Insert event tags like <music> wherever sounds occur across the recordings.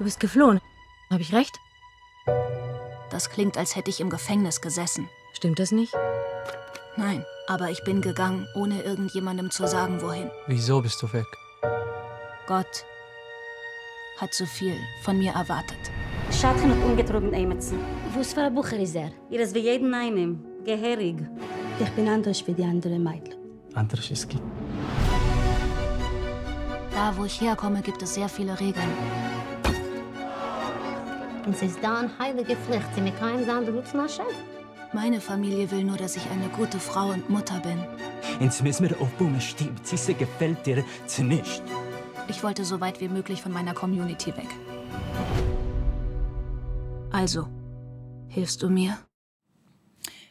Du bist geflohen. Habe ich recht? Das klingt, als hätte ich im Gefängnis gesessen. Stimmt das nicht? Nein, aber ich bin gegangen, ohne irgendjemandem zu sagen, wohin. Wieso bist du weg? Gott hat zu viel von mir erwartet. Bucher ist er? Ihr ist wie jeden einen. Geherig. Ich bin anders wie die anderen Mädchen. Anders ist es. Da, wo ich herkomme, gibt es sehr viele Regeln. Und es ist da eine heilige Pflicht, sie mit keinem anderen zu naschen. Meine Familie will nur, dass ich eine gute Frau und Mutter bin. Jetzt müssen wir aufbauen, stimmt. Sie gefällt dir zu nicht. Ich wollte so weit wie möglich von meiner Community weg. Also, hilfst du mir?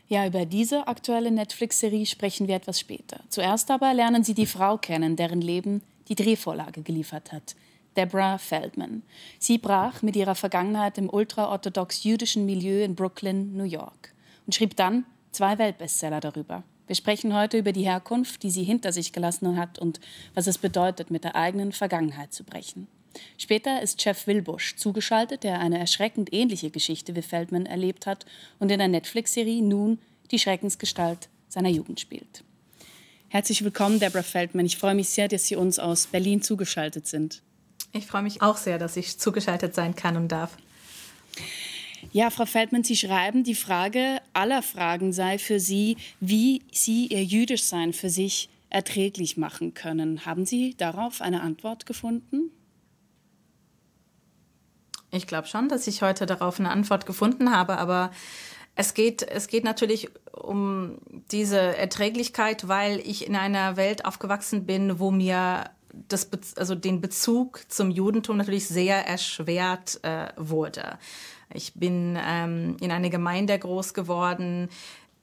Ja, über diese aktuelle Netflix-Serie sprechen wir etwas später. Zuerst aber lernen Sie die Frau kennen, deren Leben die Drehvorlage geliefert hat. Deborah Feldman. Sie brach mit ihrer Vergangenheit im ultraorthodox jüdischen Milieu in Brooklyn, New York und schrieb dann zwei Weltbestseller darüber. Wir sprechen heute über die Herkunft, die sie hinter sich gelassen hat und was es bedeutet, mit der eigenen Vergangenheit zu brechen. Später ist Jeff Wilbusch zugeschaltet, der eine erschreckend ähnliche Geschichte wie Feldman erlebt hat und in der Netflix-Serie nun die Schreckensgestalt seiner Jugend spielt. Herzlich willkommen, Deborah Feldman. Ich freue mich sehr, dass Sie uns aus Berlin zugeschaltet sind. Ich freue mich auch sehr, dass ich zugeschaltet sein kann und darf. Ja, Frau Feldmann, Sie schreiben, die Frage aller Fragen sei für Sie, wie Sie Ihr Jüdischsein für sich erträglich machen können. Haben Sie darauf eine Antwort gefunden? Ich glaube schon, dass ich heute darauf eine Antwort gefunden habe, aber es geht, es geht natürlich um diese Erträglichkeit, weil ich in einer Welt aufgewachsen bin, wo mir das, also den Bezug zum Judentum natürlich sehr erschwert äh, wurde. Ich bin ähm, in einer Gemeinde groß geworden,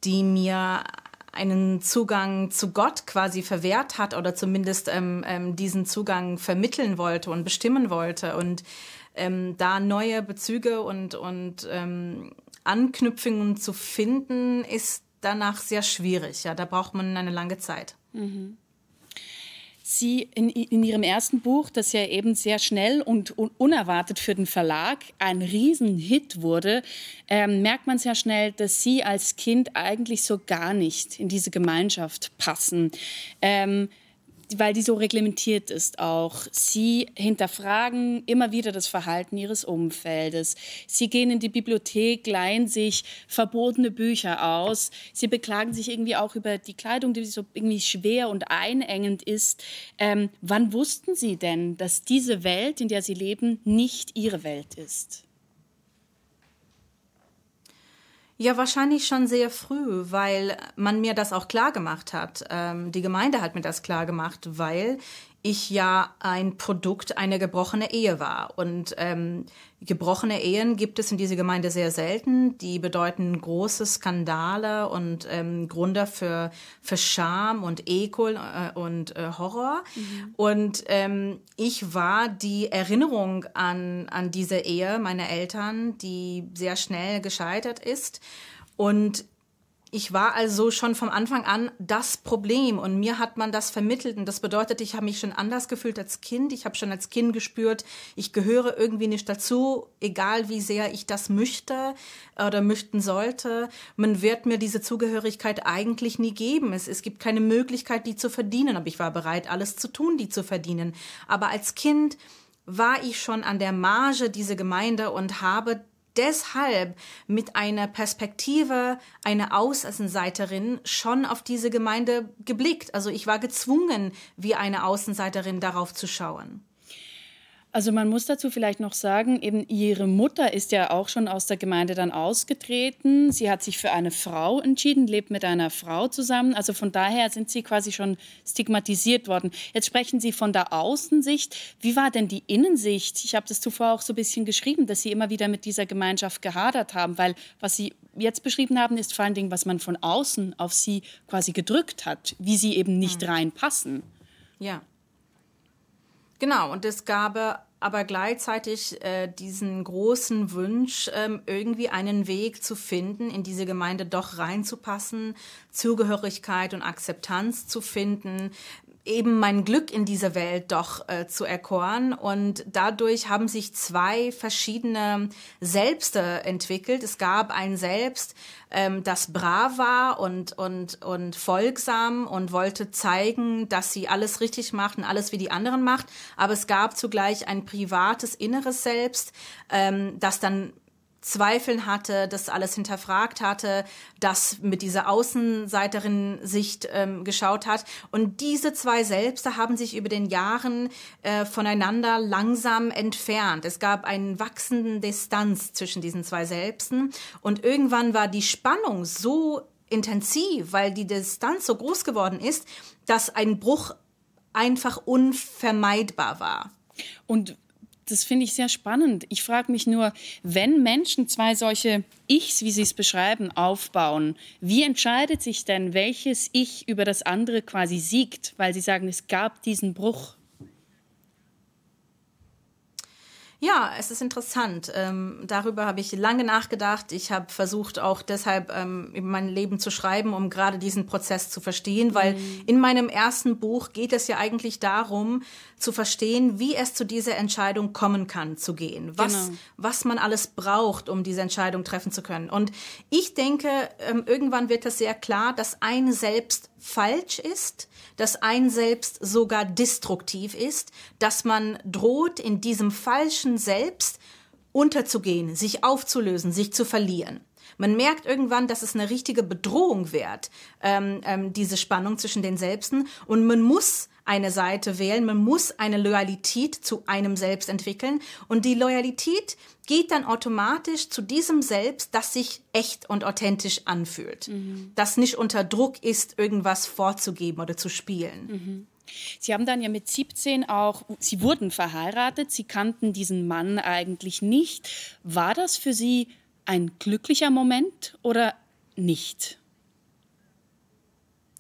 die mir einen Zugang zu Gott quasi verwehrt hat oder zumindest ähm, ähm, diesen Zugang vermitteln wollte und bestimmen wollte. Und ähm, da neue Bezüge und, und ähm, Anknüpfungen zu finden, ist danach sehr schwierig. Ja, da braucht man eine lange Zeit. Mhm. Sie in, in, Ihrem ersten Buch, das ja eben sehr schnell und unerwartet für den Verlag ein Riesenhit wurde, ähm, merkt man sehr schnell, dass Sie als Kind eigentlich so gar nicht in diese Gemeinschaft passen. Ähm, weil die so reglementiert ist auch. Sie hinterfragen immer wieder das Verhalten ihres Umfeldes. Sie gehen in die Bibliothek, leihen sich verbotene Bücher aus. Sie beklagen sich irgendwie auch über die Kleidung, die so irgendwie schwer und einengend ist. Ähm, wann wussten Sie denn, dass diese Welt, in der Sie leben, nicht Ihre Welt ist? Ja, wahrscheinlich schon sehr früh, weil man mir das auch klar gemacht hat. Ähm, die Gemeinde hat mir das klar gemacht, weil ich ja ein Produkt einer gebrochenen Ehe war. Und ähm, gebrochene Ehen gibt es in dieser Gemeinde sehr selten. Die bedeuten große Skandale und ähm, Gründe für, für Scham und Ekel äh, und äh, Horror. Mhm. Und ähm, ich war die Erinnerung an, an diese Ehe meiner Eltern, die sehr schnell gescheitert ist. Und ich war also schon vom Anfang an das Problem und mir hat man das vermittelt und das bedeutet, ich habe mich schon anders gefühlt als Kind. Ich habe schon als Kind gespürt, ich gehöre irgendwie nicht dazu, egal wie sehr ich das möchte oder möchten sollte. Man wird mir diese Zugehörigkeit eigentlich nie geben. Es, es gibt keine Möglichkeit, die zu verdienen, aber ich war bereit, alles zu tun, die zu verdienen. Aber als Kind war ich schon an der Marge dieser Gemeinde und habe deshalb mit einer Perspektive einer Außenseiterin schon auf diese Gemeinde geblickt. Also ich war gezwungen, wie eine Außenseiterin darauf zu schauen. Also man muss dazu vielleicht noch sagen, eben ihre Mutter ist ja auch schon aus der Gemeinde dann ausgetreten. Sie hat sich für eine Frau entschieden, lebt mit einer Frau zusammen. Also von daher sind sie quasi schon stigmatisiert worden. Jetzt sprechen Sie von der Außensicht. Wie war denn die Innensicht? Ich habe das zuvor auch so ein bisschen geschrieben, dass Sie immer wieder mit dieser Gemeinschaft gehadert haben, weil was Sie jetzt beschrieben haben, ist vor allen Dingen, was man von außen auf Sie quasi gedrückt hat, wie Sie eben nicht hm. reinpassen. Ja. Genau, und es gab aber gleichzeitig äh, diesen großen Wunsch, ähm, irgendwie einen Weg zu finden, in diese Gemeinde doch reinzupassen, Zugehörigkeit und Akzeptanz zu finden, eben mein Glück in dieser Welt doch äh, zu erkoren. Und dadurch haben sich zwei verschiedene Selbste entwickelt. Es gab ein Selbst, ähm, das brav war und, und, und folgsam und wollte zeigen, dass sie alles richtig macht und alles wie die anderen macht. Aber es gab zugleich ein privates inneres Selbst, ähm, das dann Zweifeln hatte, das alles hinterfragt hatte, das mit dieser Außenseiterin-Sicht ähm, geschaut hat. Und diese zwei Selbste haben sich über den Jahren äh, voneinander langsam entfernt. Es gab einen wachsenden Distanz zwischen diesen zwei Selbsten. Und irgendwann war die Spannung so intensiv, weil die Distanz so groß geworden ist, dass ein Bruch einfach unvermeidbar war. Und das finde ich sehr spannend. Ich frage mich nur, wenn Menschen zwei solche Ichs, wie Sie es beschreiben, aufbauen, wie entscheidet sich denn, welches Ich über das andere quasi siegt? Weil Sie sagen, es gab diesen Bruch. Ja, es ist interessant. Ähm, darüber habe ich lange nachgedacht. Ich habe versucht, auch deshalb ähm, mein Leben zu schreiben, um gerade diesen Prozess zu verstehen, weil mhm. in meinem ersten Buch geht es ja eigentlich darum, zu verstehen, wie es zu dieser Entscheidung kommen kann, zu gehen. Was, genau. was man alles braucht, um diese Entscheidung treffen zu können. Und ich denke, ähm, irgendwann wird es sehr klar, dass ein Selbst falsch ist, dass ein Selbst sogar destruktiv ist, dass man droht, in diesem falschen Selbst unterzugehen, sich aufzulösen, sich zu verlieren. Man merkt irgendwann, dass es eine richtige Bedrohung wird, ähm, ähm, diese Spannung zwischen den Selbsten. Und man muss eine Seite wählen, man muss eine Loyalität zu einem Selbst entwickeln. Und die Loyalität geht dann automatisch zu diesem Selbst, das sich echt und authentisch anfühlt. Mhm. Das nicht unter Druck ist, irgendwas vorzugeben oder zu spielen. Mhm. Sie haben dann ja mit 17 auch, Sie wurden verheiratet, Sie kannten diesen Mann eigentlich nicht. War das für Sie ein glücklicher Moment oder nicht?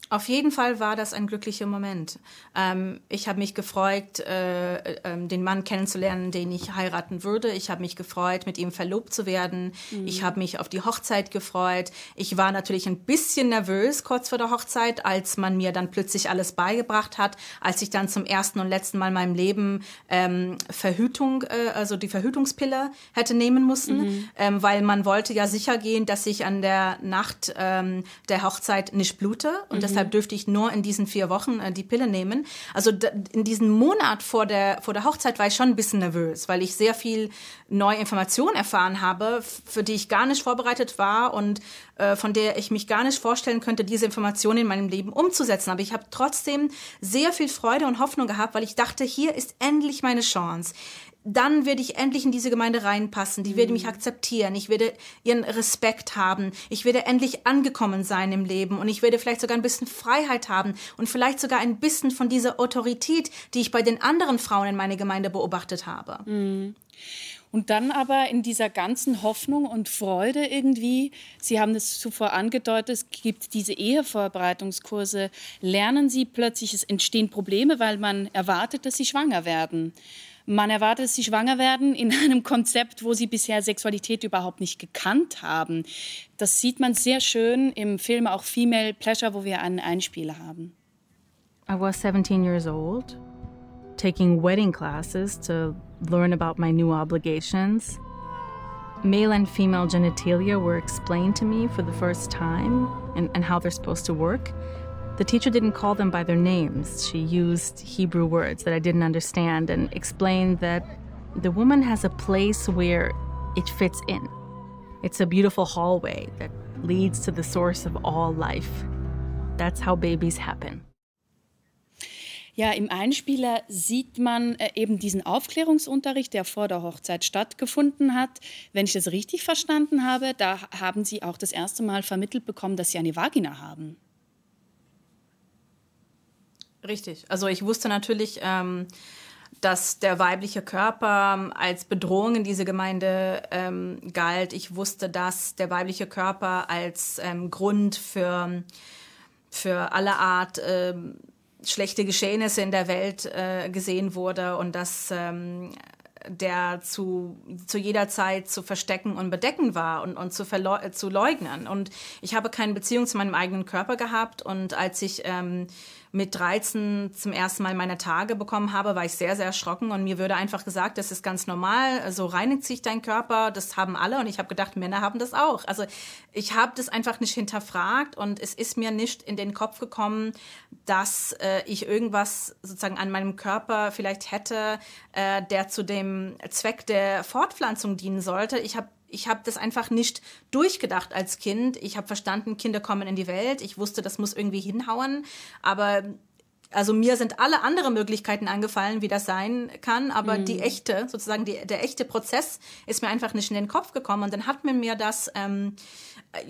Auf jeden Fall war das ein glücklicher Moment. Ähm, ich habe mich gefreut, äh, äh, den Mann kennenzulernen, den ich heiraten würde. Ich habe mich gefreut, mit ihm verlobt zu werden. Mhm. Ich habe mich auf die Hochzeit gefreut. Ich war natürlich ein bisschen nervös kurz vor der Hochzeit, als man mir dann plötzlich alles beigebracht hat, als ich dann zum ersten und letzten Mal in meinem Leben ähm, Verhütung, äh, also die Verhütungspille hätte nehmen müssen, mhm. ähm, weil man wollte ja sicher gehen, dass ich an der Nacht ähm, der Hochzeit nicht blute und mhm. Deshalb dürfte ich nur in diesen vier Wochen äh, die Pille nehmen. Also in diesem Monat vor der, vor der Hochzeit war ich schon ein bisschen nervös, weil ich sehr viel neue Informationen erfahren habe, für die ich gar nicht vorbereitet war und äh, von der ich mich gar nicht vorstellen könnte, diese Informationen in meinem Leben umzusetzen. Aber ich habe trotzdem sehr viel Freude und Hoffnung gehabt, weil ich dachte, hier ist endlich meine Chance dann werde ich endlich in diese Gemeinde reinpassen. Die mhm. werde mich akzeptieren. Ich werde ihren Respekt haben. Ich werde endlich angekommen sein im Leben und ich werde vielleicht sogar ein bisschen Freiheit haben und vielleicht sogar ein bisschen von dieser Autorität, die ich bei den anderen Frauen in meiner Gemeinde beobachtet habe. Mhm. Und dann aber in dieser ganzen Hoffnung und Freude irgendwie, Sie haben es zuvor angedeutet, es gibt diese Ehevorbereitungskurse, lernen Sie plötzlich, es entstehen Probleme, weil man erwartet, dass Sie schwanger werden. Man erwartet, dass sie schwanger werden in <laughs> einem Konzept, wo sie bisher Sexualität überhaupt nicht gekannt haben. Das sieht man sehr schön im Film auch Female Pleasure, wo wir einen Einspieler haben. I was 17 years old, taking wedding classes to learn about my new obligations. Male and female genitalia were explained to me for the first time and, and how they're supposed to work. The teacher didn't call them by their names. She used Hebrew words that I didn't understand and explained that the woman has a place where it fits in. It's a beautiful hallway that leads to the source of all life. That's how babies happen. Ja, im Einspieler sieht man äh, eben diesen Aufklärungsunterricht, der vor der Hochzeit stattgefunden hat. Wenn ich das richtig verstanden habe, da haben Sie auch das erste Mal vermittelt bekommen, dass Sie eine Vagina haben. Richtig. Also ich wusste natürlich, ähm, dass der weibliche Körper als Bedrohung in dieser Gemeinde ähm, galt. Ich wusste, dass der weibliche Körper als ähm, Grund für, für alle Art ähm, schlechte Geschehnisse in der Welt äh, gesehen wurde und dass ähm, der zu, zu jeder Zeit zu verstecken und bedecken war und, und zu, zu leugnen. Und ich habe keine Beziehung zu meinem eigenen Körper gehabt. Und als ich ähm, mit 13 zum ersten Mal meine Tage bekommen habe, war ich sehr, sehr erschrocken. Und mir würde einfach gesagt, das ist ganz normal, so reinigt sich dein Körper, das haben alle. Und ich habe gedacht, Männer haben das auch. Also ich habe das einfach nicht hinterfragt. Und es ist mir nicht in den Kopf gekommen, dass äh, ich irgendwas sozusagen an meinem Körper vielleicht hätte, äh, der zu dem Zweck der Fortpflanzung dienen sollte. Ich habe ich habe das einfach nicht durchgedacht als Kind. Ich habe verstanden, Kinder kommen in die Welt. Ich wusste, das muss irgendwie hinhauen. Aber also mir sind alle andere Möglichkeiten angefallen, wie das sein kann, aber mhm. die echte, sozusagen die, der echte Prozess ist mir einfach nicht in den Kopf gekommen. Und dann hat man mir das ähm,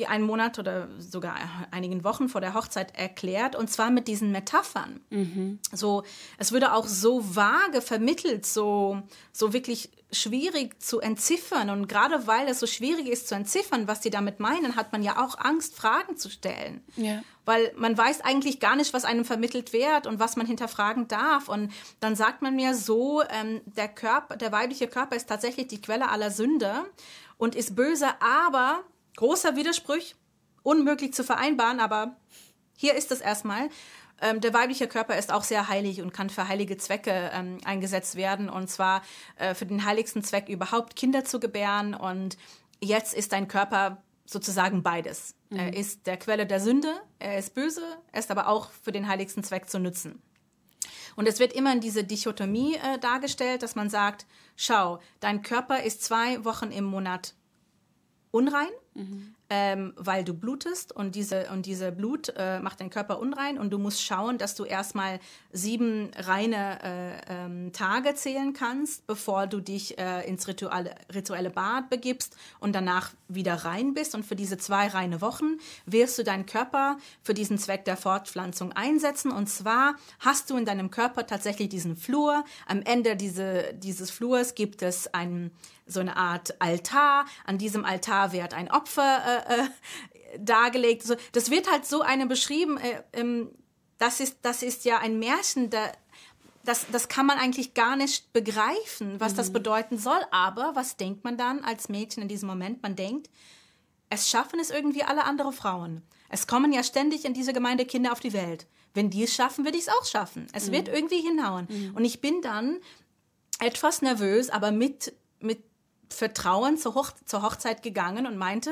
einen Monat oder sogar einigen Wochen vor der Hochzeit erklärt, und zwar mit diesen Metaphern. Mhm. So, es würde auch so vage vermittelt, so, so wirklich schwierig zu entziffern. Und gerade weil es so schwierig ist zu entziffern, was die damit meinen, hat man ja auch Angst, Fragen zu stellen. Ja. Weil man weiß eigentlich gar nicht, was einem vermittelt wird und was man hinterfragen darf. Und dann sagt man mir so, ähm, der Körper, der weibliche Körper ist tatsächlich die Quelle aller Sünde und ist böse, aber großer Widerspruch, unmöglich zu vereinbaren, aber hier ist es erstmal. Ähm, der weibliche Körper ist auch sehr heilig und kann für heilige Zwecke ähm, eingesetzt werden, und zwar äh, für den heiligsten Zweck überhaupt Kinder zu gebären. Und jetzt ist dein Körper sozusagen beides. Mhm. Er ist der Quelle der Sünde, er ist böse, er ist aber auch für den heiligsten Zweck zu nutzen. Und es wird immer in diese Dichotomie äh, dargestellt, dass man sagt, schau, dein Körper ist zwei Wochen im Monat unrein. Mhm ähm, weil du blutest und diese, und diese Blut äh, macht deinen Körper unrein und du musst schauen, dass du erstmal sieben reine äh, ähm, Tage zählen kannst, bevor du dich äh, ins rituelle, rituelle Bad begibst und danach wieder rein bist. Und für diese zwei reine Wochen wirst du deinen Körper für diesen Zweck der Fortpflanzung einsetzen. Und zwar hast du in deinem Körper tatsächlich diesen Flur. Am Ende diese, dieses Flurs gibt es einen so eine Art Altar. An diesem Altar wird ein Opfer äh, äh, dargelegt. Also, das wird halt so eine beschrieben. Äh, ähm, das ist das ist ja ein Märchen. Da, das, das kann man eigentlich gar nicht begreifen, was mhm. das bedeuten soll. Aber was denkt man dann als Mädchen in diesem Moment? Man denkt, es schaffen es irgendwie alle andere Frauen. Es kommen ja ständig in diese Gemeinde Kinder auf die Welt. Wenn die es schaffen, würde ich es auch schaffen. Es mhm. wird irgendwie hinhauen. Mhm. Und ich bin dann etwas nervös, aber mit, mit Vertrauen zur, Hoch zur Hochzeit gegangen und meinte,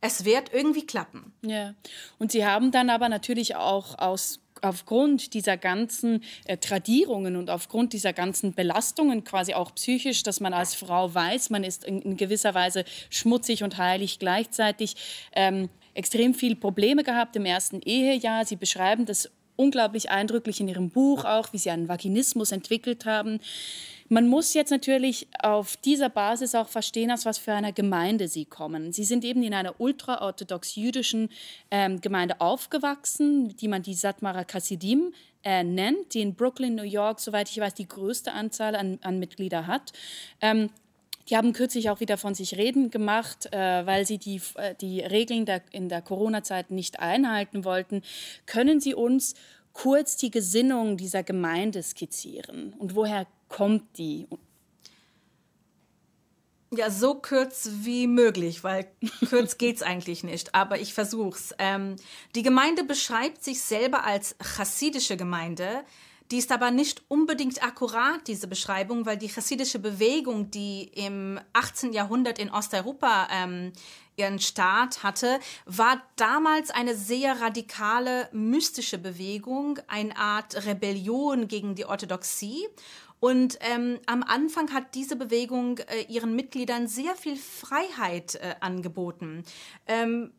es wird irgendwie klappen. Ja, und Sie haben dann aber natürlich auch aus aufgrund dieser ganzen äh, Tradierungen und aufgrund dieser ganzen Belastungen quasi auch psychisch, dass man als Frau weiß, man ist in, in gewisser Weise schmutzig und heilig gleichzeitig, ähm, extrem viele Probleme gehabt im ersten Ehejahr. Sie beschreiben das unglaublich eindrücklich in Ihrem Buch auch, wie Sie einen Vaginismus entwickelt haben. Man muss jetzt natürlich auf dieser Basis auch verstehen, aus was für einer Gemeinde Sie kommen. Sie sind eben in einer ultraorthodox-jüdischen ähm, Gemeinde aufgewachsen, die man die Satmara Kassidim äh, nennt, die in Brooklyn, New York, soweit ich weiß, die größte Anzahl an, an Mitglieder hat. Ähm, die haben kürzlich auch wieder von sich reden gemacht, äh, weil sie die, äh, die Regeln der, in der Corona-Zeit nicht einhalten wollten. Können Sie uns kurz die Gesinnung dieser Gemeinde skizzieren und woher kommt die? Ja, so kurz wie möglich, weil kurz <laughs> geht's eigentlich nicht, aber ich versuch's. Ähm, die Gemeinde beschreibt sich selber als chassidische Gemeinde. Die ist aber nicht unbedingt akkurat, diese Beschreibung, weil die chassidische Bewegung, die im 18. Jahrhundert in Osteuropa ähm, ihren Start hatte, war damals eine sehr radikale, mystische Bewegung, eine Art Rebellion gegen die Orthodoxie. Und ähm, am Anfang hat diese Bewegung äh, ihren Mitgliedern sehr viel Freiheit äh, angeboten. Ähm,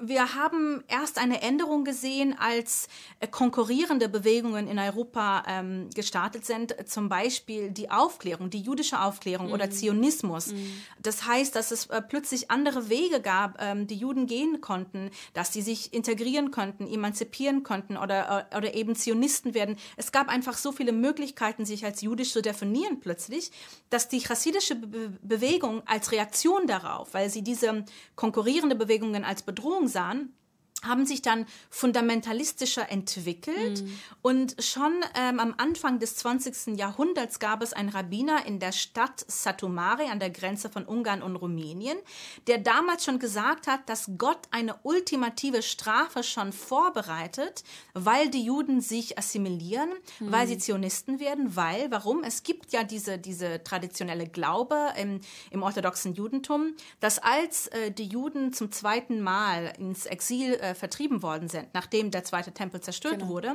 wir haben erst eine Änderung gesehen, als äh, konkurrierende Bewegungen in Europa ähm, gestartet sind, zum Beispiel die Aufklärung, die jüdische Aufklärung mhm. oder Zionismus. Mhm. Das heißt, dass es äh, plötzlich andere Wege gab, ähm, die Juden gehen konnten, dass sie sich integrieren konnten, emanzipieren konnten oder, äh, oder eben Zionisten werden. Es gab einfach so viele Möglichkeiten, sich als jüdisch zu definieren plötzlich, dass die chassidische Be Bewegung als Reaktion darauf, weil sie diese konkurrierende Bewegungen als Bedrohung sahen, haben sich dann fundamentalistischer entwickelt. Mhm. Und schon ähm, am Anfang des 20. Jahrhunderts gab es einen Rabbiner in der Stadt Satumari an der Grenze von Ungarn und Rumänien, der damals schon gesagt hat, dass Gott eine ultimative Strafe schon vorbereitet, weil die Juden sich assimilieren, mhm. weil sie Zionisten werden, weil, warum? Es gibt ja diese, diese traditionelle Glaube im, im orthodoxen Judentum, dass als äh, die Juden zum zweiten Mal ins Exil äh, vertrieben worden sind, nachdem der zweite Tempel zerstört genau. wurde,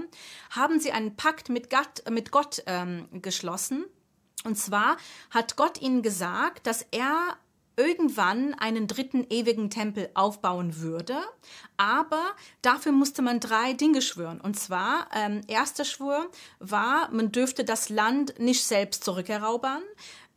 haben sie einen Pakt mit Gott, mit Gott ähm, geschlossen. Und zwar hat Gott ihnen gesagt, dass er irgendwann einen dritten ewigen Tempel aufbauen würde. Aber dafür musste man drei Dinge schwören. Und zwar, ähm, erster Schwur war, man dürfte das Land nicht selbst zurückerobern.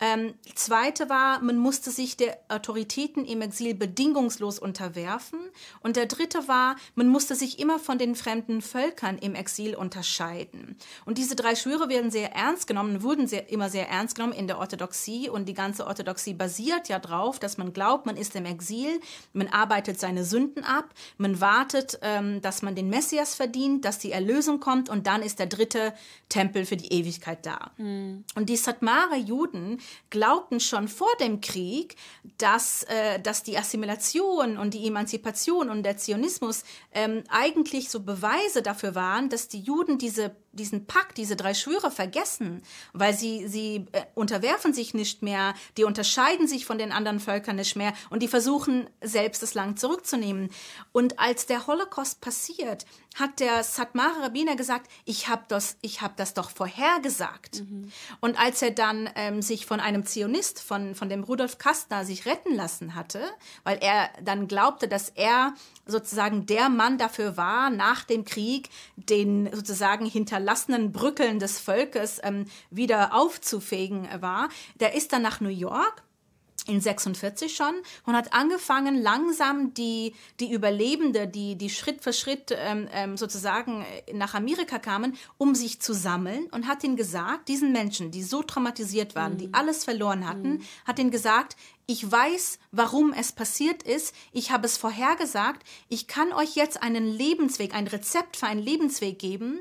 Ähm, zweite war, man musste sich der Autoritäten im Exil bedingungslos unterwerfen. Und der dritte war, man musste sich immer von den fremden Völkern im Exil unterscheiden. Und diese drei Schwüre werden sehr ernst genommen, wurden sehr, immer sehr ernst genommen in der Orthodoxie. Und die ganze Orthodoxie basiert ja darauf, dass man glaubt, man ist im Exil, man arbeitet seine Sünden ab, man wartet, ähm, dass man den Messias verdient, dass die Erlösung kommt und dann ist der dritte Tempel für die Ewigkeit da. Mhm. Und die Satmare Juden, glaubten schon vor dem Krieg, dass, äh, dass die Assimilation und die Emanzipation und der Zionismus ähm, eigentlich so Beweise dafür waren, dass die Juden diese diesen Pakt, diese drei Schwüre vergessen, weil sie, sie äh, unterwerfen sich nicht mehr, die unterscheiden sich von den anderen Völkern nicht mehr und die versuchen selbst das Land zurückzunehmen. Und als der Holocaust passiert, hat der Satmar Rabbiner gesagt, ich habe das, ich hab das doch vorhergesagt. Mhm. Und als er dann ähm, sich von einem Zionist, von, von dem Rudolf Kastner, sich retten lassen hatte, weil er dann glaubte, dass er sozusagen der Mann dafür war, nach dem Krieg den sozusagen hinterlassenen Brückeln des Volkes ähm, wieder aufzufegen war, der ist dann nach New York in 46 schon und hat angefangen, langsam die, die Überlebende, die, die Schritt für Schritt ähm, ähm, sozusagen nach Amerika kamen, um sich zu sammeln und hat ihnen gesagt, diesen Menschen, die so traumatisiert waren, mhm. die alles verloren hatten, mhm. hat ihnen gesagt, ich weiß, warum es passiert ist. Ich habe es vorhergesagt. Ich kann euch jetzt einen Lebensweg, ein Rezept für einen Lebensweg geben.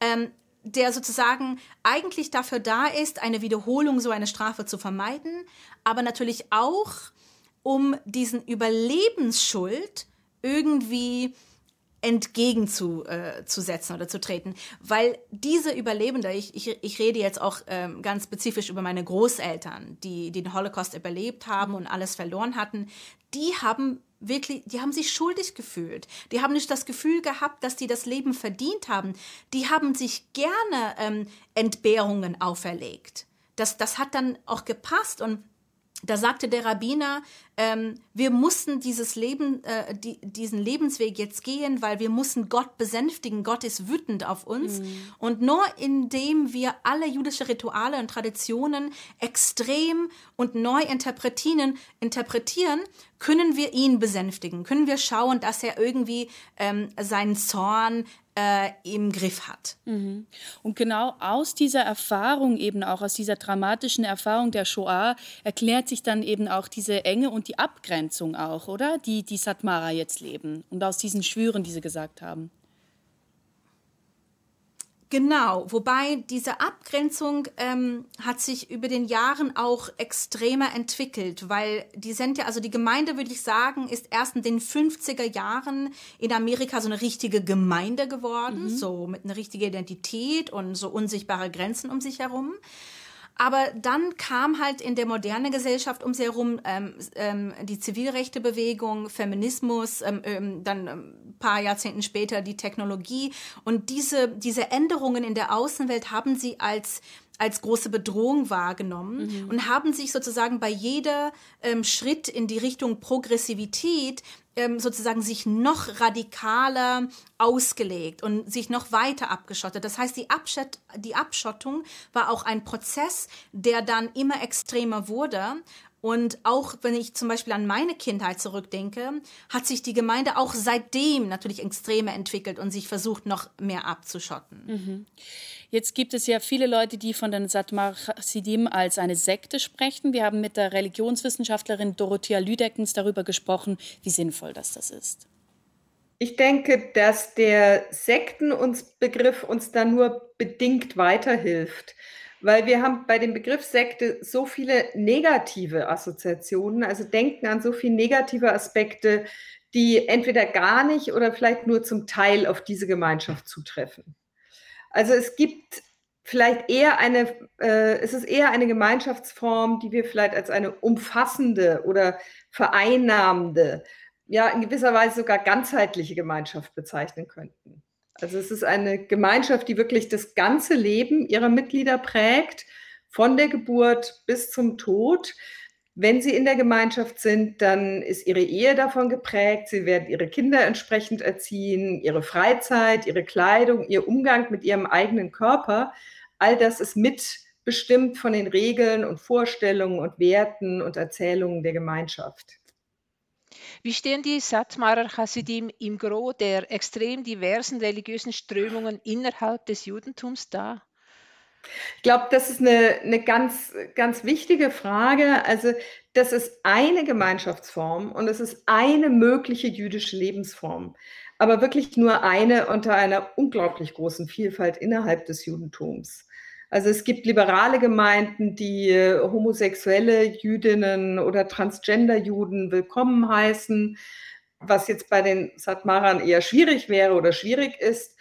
Ähm, der sozusagen eigentlich dafür da ist, eine Wiederholung so einer Strafe zu vermeiden, aber natürlich auch, um diesen Überlebensschuld irgendwie entgegenzusetzen äh, oder zu treten. Weil diese Überlebende, ich, ich, ich rede jetzt auch ähm, ganz spezifisch über meine Großeltern, die, die den Holocaust überlebt haben und alles verloren hatten, die haben wirklich, die haben sich schuldig gefühlt. Die haben nicht das Gefühl gehabt, dass die das Leben verdient haben. Die haben sich gerne ähm, Entbehrungen auferlegt. Das, das hat dann auch gepasst und da sagte der Rabbiner, ähm, wir mussten dieses Leben, äh, die, diesen Lebensweg jetzt gehen, weil wir mussten Gott besänftigen. Gott ist wütend auf uns. Mhm. Und nur indem wir alle jüdische Rituale und Traditionen extrem und neu interpretieren, interpretieren können wir ihn besänftigen, können wir schauen, dass er irgendwie ähm, seinen Zorn äh, im Griff hat. Mhm. Und genau aus dieser Erfahrung, eben auch aus dieser dramatischen Erfahrung der Shoah, erklärt sich dann eben auch diese Enge und die Abgrenzung auch, oder? Die die Satmara jetzt leben und aus diesen Schwüren, die sie gesagt haben. Genau, wobei diese Abgrenzung ähm, hat sich über den Jahren auch extremer entwickelt, weil die sind ja, also die Gemeinde, würde ich sagen, ist erst in den 50er Jahren in Amerika so eine richtige Gemeinde geworden, mhm. so mit einer richtigen Identität und so unsichtbare Grenzen um sich herum. Aber dann kam halt in der modernen Gesellschaft um sie herum ähm, ähm, die Zivilrechtebewegung, Feminismus, ähm, ähm, dann ähm, paar Jahrzehnten später die Technologie. Und diese, diese Änderungen in der Außenwelt haben sie als als große Bedrohung wahrgenommen mhm. und haben sich sozusagen bei jeder ähm, Schritt in die Richtung Progressivität ähm, sozusagen sich noch radikaler ausgelegt und sich noch weiter abgeschottet. Das heißt, die, Abschott, die Abschottung war auch ein Prozess, der dann immer extremer wurde. Und auch wenn ich zum Beispiel an meine Kindheit zurückdenke, hat sich die Gemeinde auch seitdem natürlich extremer entwickelt und sich versucht, noch mehr abzuschotten. Mhm. Jetzt gibt es ja viele Leute, die von den Satmar Chassidim als eine Sekte sprechen. Wir haben mit der Religionswissenschaftlerin Dorothea Lüdeckens darüber gesprochen, wie sinnvoll das, das ist. Ich denke, dass der Sektenbegriff uns da nur bedingt weiterhilft, weil wir haben bei dem Begriff Sekte so viele negative Assoziationen, also denken an so viele negative Aspekte, die entweder gar nicht oder vielleicht nur zum Teil auf diese Gemeinschaft zutreffen. Also es gibt vielleicht eher eine, äh, es ist eher eine Gemeinschaftsform, die wir vielleicht als eine umfassende oder vereinnahmende, ja in gewisser Weise sogar ganzheitliche Gemeinschaft bezeichnen könnten. Also es ist eine Gemeinschaft, die wirklich das ganze Leben ihrer Mitglieder prägt, von der Geburt bis zum Tod. Wenn sie in der Gemeinschaft sind, dann ist ihre Ehe davon geprägt. Sie werden ihre Kinder entsprechend erziehen, ihre Freizeit, ihre Kleidung, ihr Umgang mit ihrem eigenen Körper. All das ist mitbestimmt von den Regeln und Vorstellungen und Werten und Erzählungen der Gemeinschaft. Wie stehen die Satmarer Hasidim im Gros der extrem diversen religiösen Strömungen innerhalb des Judentums da? Ich glaube, das ist eine, eine ganz, ganz wichtige Frage. Also, das ist eine Gemeinschaftsform und es ist eine mögliche jüdische Lebensform, aber wirklich nur eine unter einer unglaublich großen Vielfalt innerhalb des Judentums. Also es gibt liberale Gemeinden, die äh, homosexuelle Jüdinnen oder Transgender-Juden willkommen heißen, was jetzt bei den Satmarern eher schwierig wäre oder schwierig ist.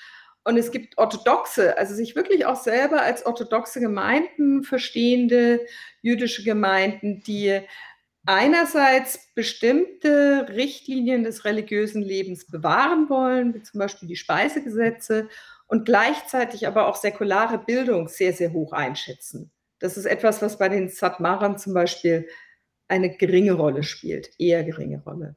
Und es gibt orthodoxe, also sich wirklich auch selber als orthodoxe Gemeinden verstehende jüdische Gemeinden, die einerseits bestimmte Richtlinien des religiösen Lebens bewahren wollen, wie zum Beispiel die Speisegesetze, und gleichzeitig aber auch säkulare Bildung sehr, sehr hoch einschätzen. Das ist etwas, was bei den Satmarern zum Beispiel eine geringe Rolle spielt, eher geringe Rolle.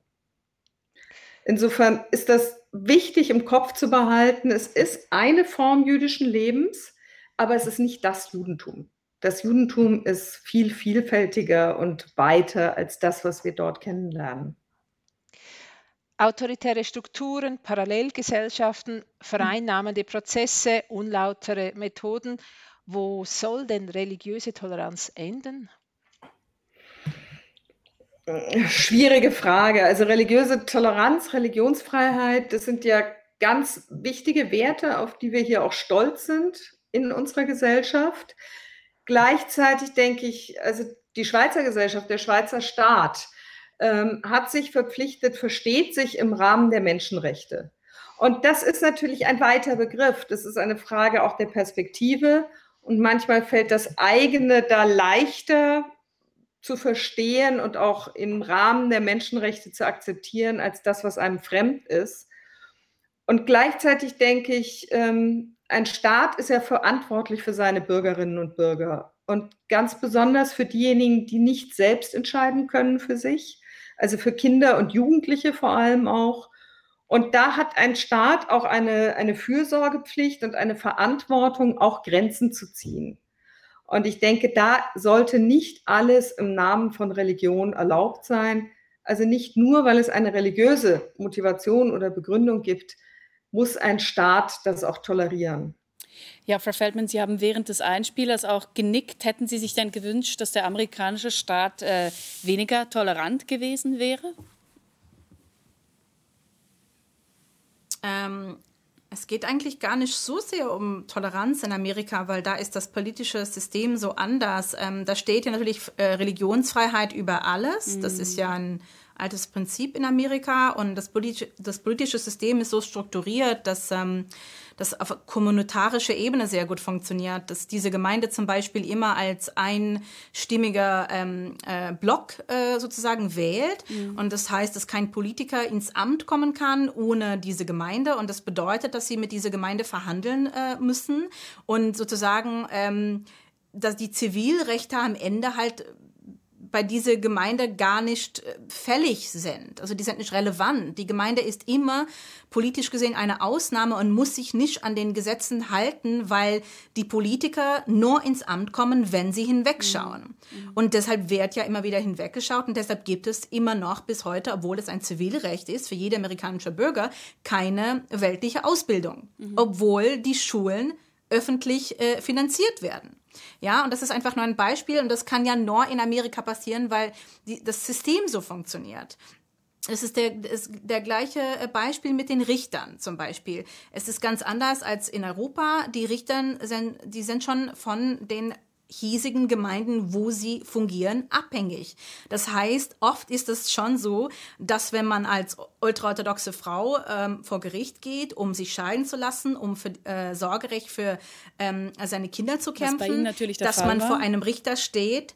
Insofern ist das wichtig im Kopf zu behalten. Es ist eine Form jüdischen Lebens, aber es ist nicht das Judentum. Das Judentum ist viel vielfältiger und weiter als das, was wir dort kennenlernen. Autoritäre Strukturen, Parallelgesellschaften, vereinnahmende Prozesse, unlautere Methoden. Wo soll denn religiöse Toleranz enden? Schwierige Frage. Also religiöse Toleranz, Religionsfreiheit, das sind ja ganz wichtige Werte, auf die wir hier auch stolz sind in unserer Gesellschaft. Gleichzeitig denke ich, also die Schweizer Gesellschaft, der Schweizer Staat, ähm, hat sich verpflichtet, versteht sich im Rahmen der Menschenrechte. Und das ist natürlich ein weiter Begriff. Das ist eine Frage auch der Perspektive. Und manchmal fällt das eigene da leichter zu verstehen und auch im Rahmen der Menschenrechte zu akzeptieren, als das, was einem fremd ist. Und gleichzeitig denke ich, ähm, ein Staat ist ja verantwortlich für seine Bürgerinnen und Bürger. Und ganz besonders für diejenigen, die nicht selbst entscheiden können für sich also für Kinder und Jugendliche vor allem auch. Und da hat ein Staat auch eine, eine Fürsorgepflicht und eine Verantwortung, auch Grenzen zu ziehen. Und ich denke, da sollte nicht alles im Namen von Religion erlaubt sein. Also nicht nur, weil es eine religiöse Motivation oder Begründung gibt, muss ein Staat das auch tolerieren. Ja, Frau Feldman, Sie haben während des Einspielers auch genickt. Hätten Sie sich denn gewünscht, dass der amerikanische Staat äh, weniger tolerant gewesen wäre? Ähm, es geht eigentlich gar nicht so sehr um Toleranz in Amerika, weil da ist das politische System so anders. Ähm, da steht ja natürlich äh, Religionsfreiheit über alles. Mhm. Das ist ja ein altes Prinzip in Amerika und das, politische, das politische System ist so strukturiert, dass ähm, das auf kommunitarischer Ebene sehr gut funktioniert, dass diese Gemeinde zum Beispiel immer als einstimmiger ähm, äh, Block äh, sozusagen wählt. Mhm. Und das heißt, dass kein Politiker ins Amt kommen kann ohne diese Gemeinde. Und das bedeutet, dass sie mit dieser Gemeinde verhandeln äh, müssen und sozusagen ähm, dass die Zivilrechte am Ende halt bei dieser Gemeinde gar nicht äh, fällig sind. Also die sind nicht relevant. Die Gemeinde ist immer politisch gesehen eine Ausnahme und muss sich nicht an den Gesetzen halten, weil die Politiker nur ins Amt kommen, wenn sie hinwegschauen. Mhm. Und deshalb wird ja immer wieder hinweggeschaut und deshalb gibt es immer noch bis heute, obwohl es ein Zivilrecht ist für jede amerikanische Bürger, keine weltliche Ausbildung, mhm. obwohl die Schulen öffentlich äh, finanziert werden. Ja, und das ist einfach nur ein Beispiel und das kann ja nur in Amerika passieren, weil die, das System so funktioniert. es ist der, ist der gleiche äh, Beispiel mit den Richtern zum Beispiel. Es ist ganz anders als in Europa. Die Richter sind, die sind schon von den hiesigen Gemeinden, wo sie fungieren, abhängig. Das heißt, oft ist es schon so, dass wenn man als ultraorthodoxe Frau ähm, vor Gericht geht, um sich scheiden zu lassen, um für äh, Sorgerecht für ähm, seine Kinder zu kämpfen, dass man war. vor einem Richter steht,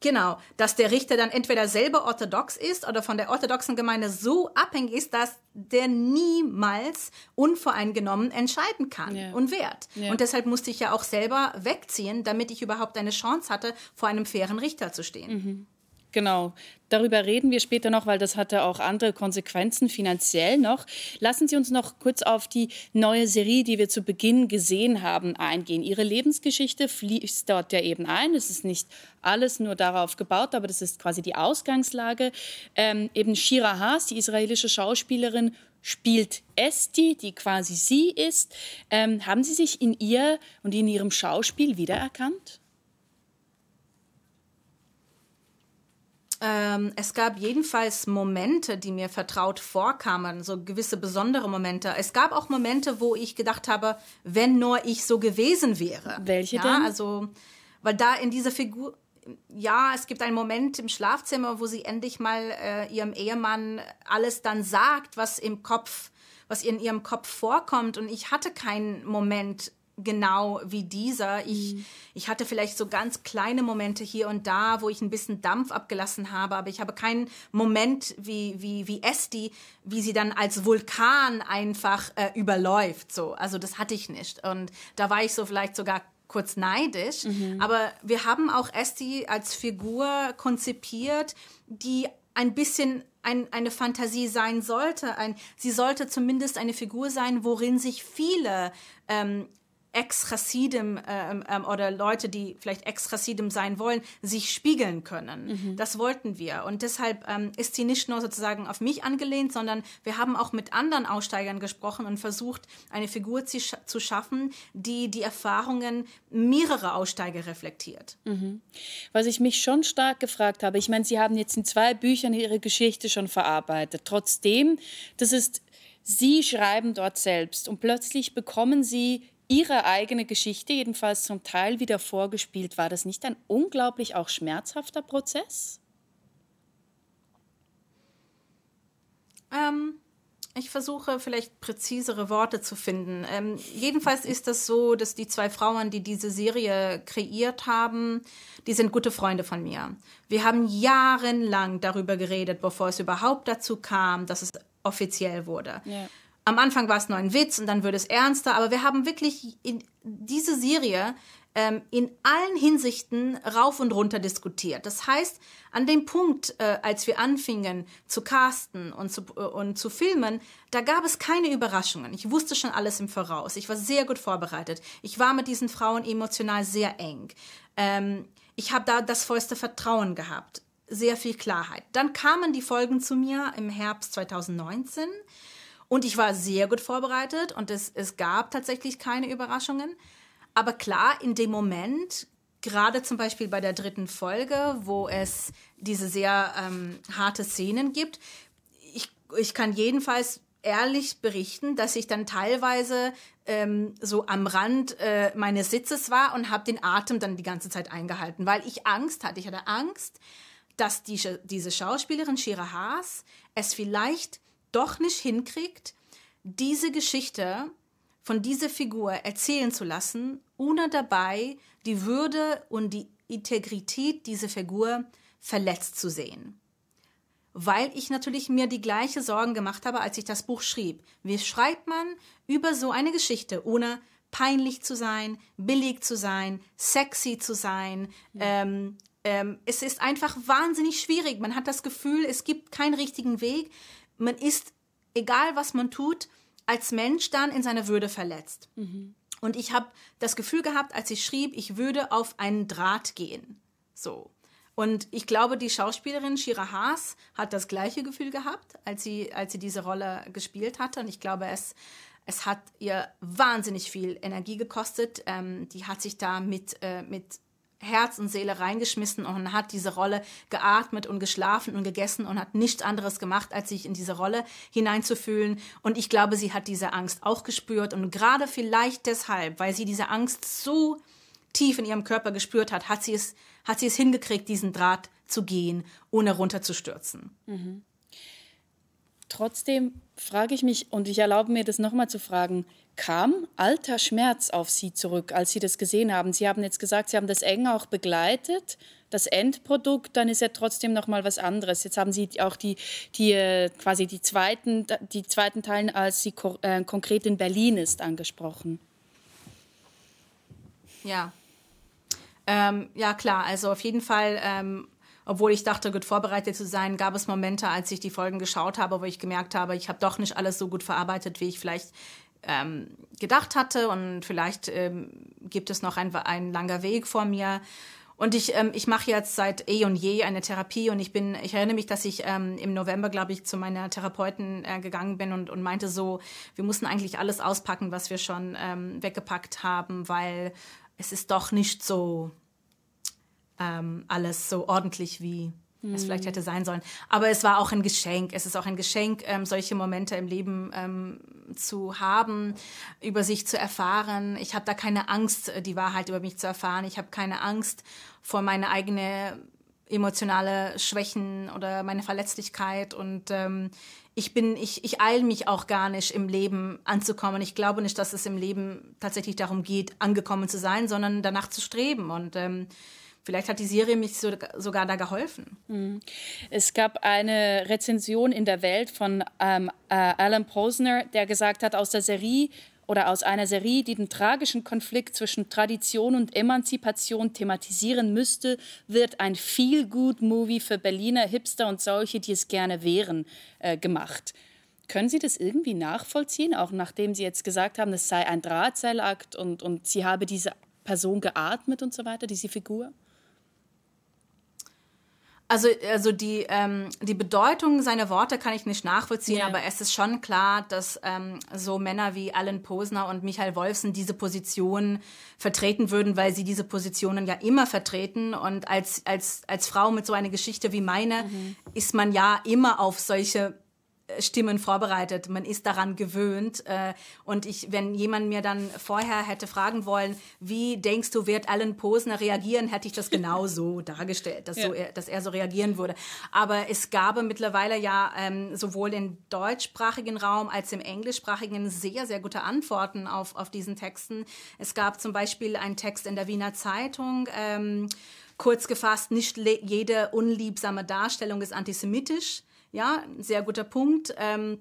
Genau, dass der Richter dann entweder selber orthodox ist oder von der orthodoxen Gemeinde so abhängig ist, dass der niemals unvoreingenommen entscheiden kann Ja. und wert. Ja. Und deshalb musste ich ja auch selber wegziehen, damit ich überhaupt eine Chance hatte, vor einem fairen Richter zu stehen. Mhm. Genau, darüber reden wir später noch, weil das hatte auch andere Konsequenzen finanziell noch. Lassen Sie uns noch kurz auf die neue Serie, die wir zu Beginn gesehen haben, eingehen. Ihre Lebensgeschichte fließt dort ja eben ein. Es ist nicht alles nur darauf gebaut, aber das ist quasi die Ausgangslage. Ähm, eben Shira Haas, die israelische Schauspielerin, spielt Esti, die quasi sie ist. Ähm, haben Sie sich in ihr und in ihrem Schauspiel wiedererkannt? Ähm, es gab jedenfalls Momente, die mir vertraut vorkamen, so gewisse besondere Momente. Es gab auch Momente, wo ich gedacht habe, wenn nur ich so gewesen wäre. Welche ja, denn? Also, weil da in dieser Figur, ja, es gibt einen Moment im Schlafzimmer, wo sie endlich mal äh, ihrem Ehemann alles dann sagt, was im Kopf, was in ihrem Kopf vorkommt. Und ich hatte keinen Moment genau wie dieser. Ich, ich hatte vielleicht so ganz kleine Momente hier und da, wo ich ein bisschen Dampf abgelassen habe, aber ich habe keinen Moment wie, wie, wie Esti, wie sie dann als Vulkan einfach äh, überläuft. So. Also das hatte ich nicht. Und da war ich so vielleicht sogar kurz neidisch. Aber wir haben auch Esti als Figur konzipiert, die ein bisschen ein, eine Fantasie sein sollte. Ein, sie sollte zumindest eine Figur sein, worin sich viele ähm, Ex-Chassidim ähm, ähm, oder Leute, die vielleicht Ex-Chassidim sein wollen, sich spiegeln können. Das wollten wir. Und deshalb ähm, ist sie nicht nur sozusagen auf mich angelehnt, sondern wir haben auch mit anderen Aussteigern gesprochen und versucht, eine Figur zu, zu schaffen, die die Erfahrungen mehrerer Aussteiger reflektiert. Was ich mich schon stark gefragt habe, ich meine, Sie haben jetzt in zwei Büchern Ihre Geschichte schon verarbeitet. Trotzdem, das ist, Sie schreiben dort selbst und plötzlich bekommen Sie Ihre eigene Geschichte, jedenfalls zum Teil wieder vorgespielt. War das nicht ein unglaublich auch schmerzhafter Prozess? Ähm, ich versuche vielleicht präzisere Worte zu finden. Ähm, jedenfalls ist das so, dass die zwei Frauen, die diese Serie kreiert haben, die sind gute Freunde von mir. Wir haben jahrelang darüber geredet, bevor es überhaupt dazu kam, dass es offiziell wurde. Ja. Am Anfang war es nur ein Witz und dann wird es ernster, aber wir haben wirklich diese Serie ähm, in allen Hinsichten rauf und runter diskutiert. Das heißt, an dem Punkt, äh, als wir anfingen zu casten und zu, äh, und zu filmen, da gab es keine Überraschungen. Ich wusste schon alles im Voraus. Ich war sehr gut vorbereitet. Ich war mit diesen Frauen emotional sehr eng. Ähm, ich habe da das vollste Vertrauen gehabt. Sehr viel Klarheit. Dann kamen die Folgen zu mir im Herbst 2019 und ich war sehr gut vorbereitet und es, es gab tatsächlich keine Überraschungen. Aber klar, in dem Moment, gerade zum Beispiel bei der dritten Folge, wo es diese sehr ähm, harte Szenen gibt, ich, ich kann jedenfalls ehrlich berichten, dass ich dann teilweise ähm, so am Rand äh, meines Sitzes war und habe den Atem dann die ganze Zeit eingehalten, weil ich Angst hatte. Ich hatte Angst, dass die, diese Schauspielerin Shira Haas es vielleicht doch nicht hinkriegt, diese Geschichte von dieser Figur erzählen zu lassen, ohne dabei die Würde und die Integrität dieser Figur verletzt zu sehen. Weil ich natürlich mir die gleiche Sorgen gemacht habe, als ich das Buch schrieb. Wie schreibt man über so eine Geschichte, ohne peinlich zu sein, billig zu sein, sexy zu sein, ähm, ähm, es ist einfach wahnsinnig schwierig. Man hat das Gefühl, es gibt keinen richtigen Weg. Man ist, egal was man tut, als Mensch dann in seiner Würde verletzt. Und ich habe das Gefühl gehabt, als ich schrieb, ich würde auf einen Draht gehen. So. Und ich glaube, die Schauspielerin Shira Haas hat das gleiche Gefühl gehabt, als sie, als sie diese Rolle gespielt hatte. Und ich glaube, es, es hat ihr wahnsinnig viel Energie gekostet. Ähm, die hat sich da mit, äh, mit Herz und Seele reingeschmissen und hat diese Rolle geatmet und geschlafen und gegessen und hat nichts anderes gemacht, als sich in diese Rolle hineinzufühlen. Und ich glaube, sie hat diese Angst auch gespürt und gerade vielleicht deshalb, weil sie diese Angst so tief in ihrem Körper gespürt hat, hat sie es, hat sie es hingekriegt, diesen Draht zu gehen, ohne runterzustürzen. Mhm. Trotzdem frage ich mich, und ich erlaube mir das nochmal zu fragen, kam alter Schmerz auf Sie zurück, als Sie das gesehen haben? Sie haben jetzt gesagt, Sie haben das eng auch begleitet. Das Endprodukt, dann ist ja trotzdem noch mal was anderes. Jetzt haben Sie auch die, die äh, quasi die zweiten, die zweiten Teilen, als sie äh, konkret in Berlin ist, angesprochen. Ja, ähm, ja klar. Also auf jeden Fall ähm, obwohl ich dachte, gut vorbereitet zu sein, gab es Momente, als ich die Folgen geschaut habe, wo ich gemerkt habe, ich habe doch nicht alles so gut verarbeitet, wie ich vielleicht ähm, gedacht hatte. Und vielleicht ähm, gibt es noch ein, ein langer Weg vor mir. Und ich, ähm, ich mache jetzt seit eh und je eine Therapie und ich bin, ich erinnere mich, dass ich ähm, im November, glaube ich, zu meiner Therapeuten äh, gegangen bin und, und meinte so, wir mussten eigentlich alles auspacken, was wir schon ähm, weggepackt haben, weil es ist doch nicht so ähm, alles so ordentlich wie mhm. es vielleicht hätte sein sollen. Aber es war auch ein Geschenk. Es ist auch ein Geschenk, ähm, solche Momente im Leben ähm, zu haben, über sich zu erfahren. Ich habe da keine Angst, die Wahrheit über mich zu erfahren. Ich habe keine Angst vor meine eigene emotionale Schwächen oder meine Verletzlichkeit und ähm, ich bin, ich, ich eile mich auch gar nicht im Leben anzukommen. Ich glaube nicht, dass es im Leben tatsächlich darum geht, angekommen zu sein, sondern danach zu streben und ähm, Vielleicht hat die Serie mich so, sogar da geholfen. Mhm. Es gab eine Rezension in der Welt von ähm, äh, Alan Posner, der gesagt hat, aus der Serie oder aus einer Serie, die den tragischen Konflikt zwischen Tradition und Emanzipation thematisieren müsste, wird ein Feel-Good-Movie für Berliner Hipster und solche, die es gerne wären, äh, gemacht. Können Sie das irgendwie nachvollziehen, auch nachdem Sie jetzt gesagt haben, es sei ein Drahtseilakt und, und sie habe diese Person geatmet und so weiter, diese Figur? Also, also die, ähm, die Bedeutung seiner Worte kann ich nicht nachvollziehen, yeah. aber es ist schon klar, dass ähm, so Männer wie Alan Posner und Michael Wolfsen diese Position vertreten würden, weil sie diese Positionen ja immer vertreten. Und als, als, als Frau mit so einer Geschichte wie meine mhm. ist man ja immer auf solche Stimmen vorbereitet. Man ist daran gewöhnt. Äh, und ich, wenn jemand mir dann vorher hätte fragen wollen, wie denkst du, wird Alan Posner reagieren, hätte ich das <laughs> genau so dargestellt, dass, ja. so, dass er so reagieren würde. Aber es gab mittlerweile ja ähm, sowohl im deutschsprachigen Raum als im englischsprachigen sehr, sehr gute Antworten auf, auf diesen Texten. Es gab zum Beispiel einen Text in der Wiener Zeitung, ähm, kurz gefasst, nicht jede unliebsame Darstellung ist antisemitisch. Ja, ein sehr guter Punkt. Ähm,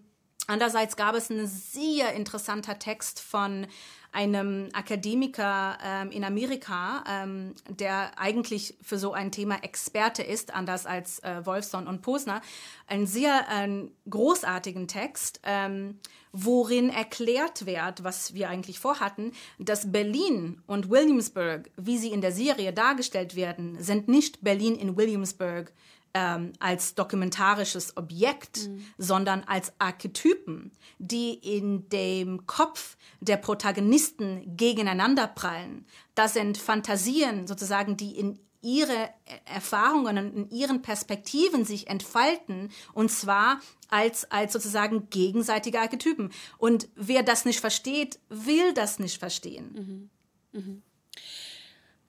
andererseits gab es einen sehr interessanter Text von einem Akademiker ähm, in Amerika, ähm, der eigentlich für so ein Thema Experte ist, anders als äh, Wolfson und Posner, einen sehr äh, großartigen Text, ähm, worin erklärt wird, was wir eigentlich vorhatten, dass Berlin und Williamsburg, wie sie in der Serie dargestellt werden, sind nicht Berlin in Williamsburg, ähm, als dokumentarisches Objekt, mhm. sondern als Archetypen, die in dem Kopf der Protagonisten gegeneinander prallen. Das sind Fantasien sozusagen, die in ihre Erfahrungen und in ihren Perspektiven sich entfalten und zwar als, als sozusagen gegenseitige Archetypen. Und wer das nicht versteht, will das nicht verstehen. Mhm. Mhm.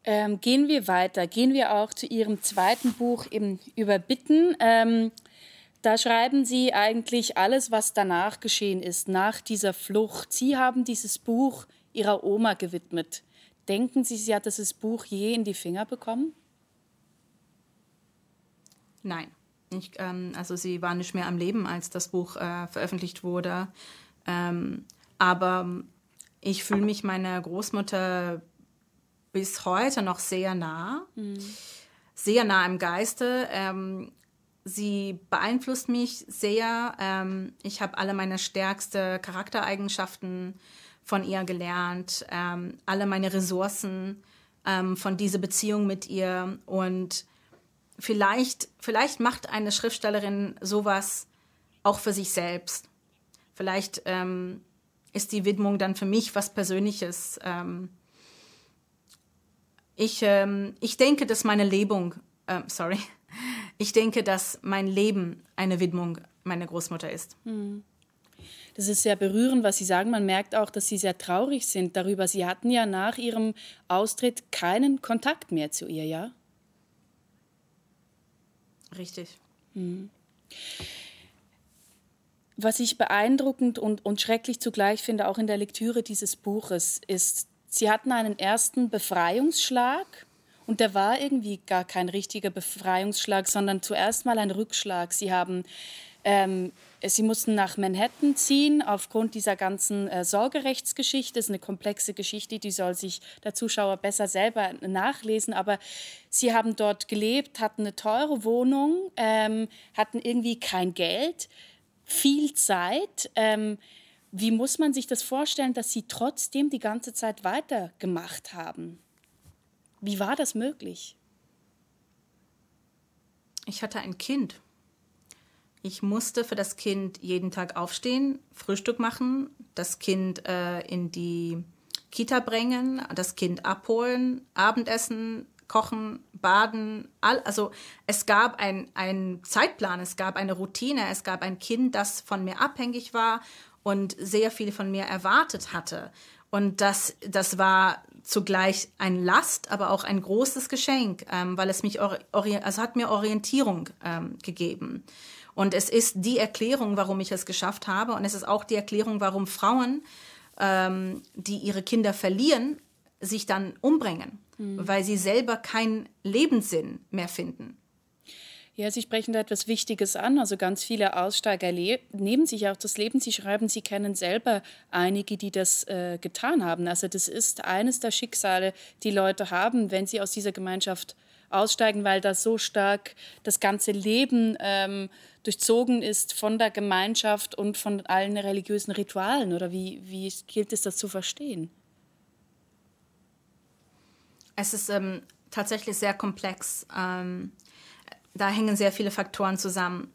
Ähm, gehen wir weiter, gehen wir auch zu Ihrem zweiten Buch eben über Bitten. Ähm, da schreiben Sie eigentlich alles, was danach geschehen ist, nach dieser Flucht. Sie haben dieses Buch Ihrer Oma gewidmet. Denken Sie, sie hat dieses Buch je in die Finger bekommen? Nein. Ich, ähm, also sie war nicht mehr am Leben, als das Buch äh, veröffentlicht wurde. Ähm, aber ich fühle mich meiner Großmutter bis heute noch sehr nah, mhm. sehr nah im Geiste. Ähm, sie beeinflusst mich sehr. Ähm, ich habe alle meine stärksten Charaktereigenschaften von ihr gelernt, ähm, alle meine Ressourcen ähm, von dieser Beziehung mit ihr. Und vielleicht, vielleicht macht eine Schriftstellerin sowas auch für sich selbst. Vielleicht ähm, ist die Widmung dann für mich was Persönliches. Ähm, Ich, ähm, ich denke, dass meine Lebung, äh, sorry, <laughs> ich denke, dass mein Leben eine Widmung meiner Großmutter ist. Hm. Das ist sehr berührend, was Sie sagen. Man merkt auch, dass Sie sehr traurig sind darüber. Sie hatten ja nach Ihrem Austritt keinen Kontakt mehr zu ihr, ja? Richtig. Hm. Was ich beeindruckend und, und schrecklich zugleich finde, auch in der Lektüre dieses Buches, ist, Sie hatten einen ersten Befreiungsschlag und der war irgendwie gar kein richtiger Befreiungsschlag, sondern zuerst mal ein Rückschlag. Sie haben ähm, Sie mussten nach Manhattan ziehen aufgrund dieser ganzen äh, Sorgerechtsgeschichte. Das ist eine komplexe Geschichte, die soll sich der Zuschauer besser selber nachlesen. Aber Sie haben dort gelebt, hatten eine teure Wohnung, ähm, hatten irgendwie kein Geld, viel Zeit. Ähm, wie muss man sich das vorstellen, dass Sie trotzdem die ganze Zeit weitergemacht haben? Wie war das möglich? Ich hatte ein Kind. Ich musste für das Kind jeden Tag aufstehen, Frühstück machen, das Kind äh, in die Kita bringen, das Kind abholen, Abendessen, kochen, baden. All, also es gab einen Zeitplan, es gab eine Routine, es gab ein Kind, das von mir abhängig war und sehr viel von mir erwartet hatte. Und das, das war zugleich ein Last, aber auch ein großes Geschenk, ähm, weil es mich also hat mir Orientierung ähm, gegeben. Und es ist die Erklärung, warum ich es geschafft habe. Und es ist auch die Erklärung, warum Frauen, ähm, die ihre Kinder verlieren, sich dann umbringen, mhm. weil sie selber keinen Lebenssinn mehr finden. Ja, Sie sprechen da etwas Wichtiges an. Also ganz viele Aussteiger nehmen sich auch das Leben. Sie schreiben, Sie kennen selber einige, die das äh, getan haben. Also das ist eines der Schicksale, die Leute haben, wenn sie aus dieser Gemeinschaft aussteigen, weil da so stark das ganze Leben ähm, durchzogen ist von der Gemeinschaft und von allen religiösen Ritualen? Oder wie, wie gilt es das zu verstehen? Es ist ähm, tatsächlich sehr komplex. Ähm, da hängen sehr viele Faktoren zusammen.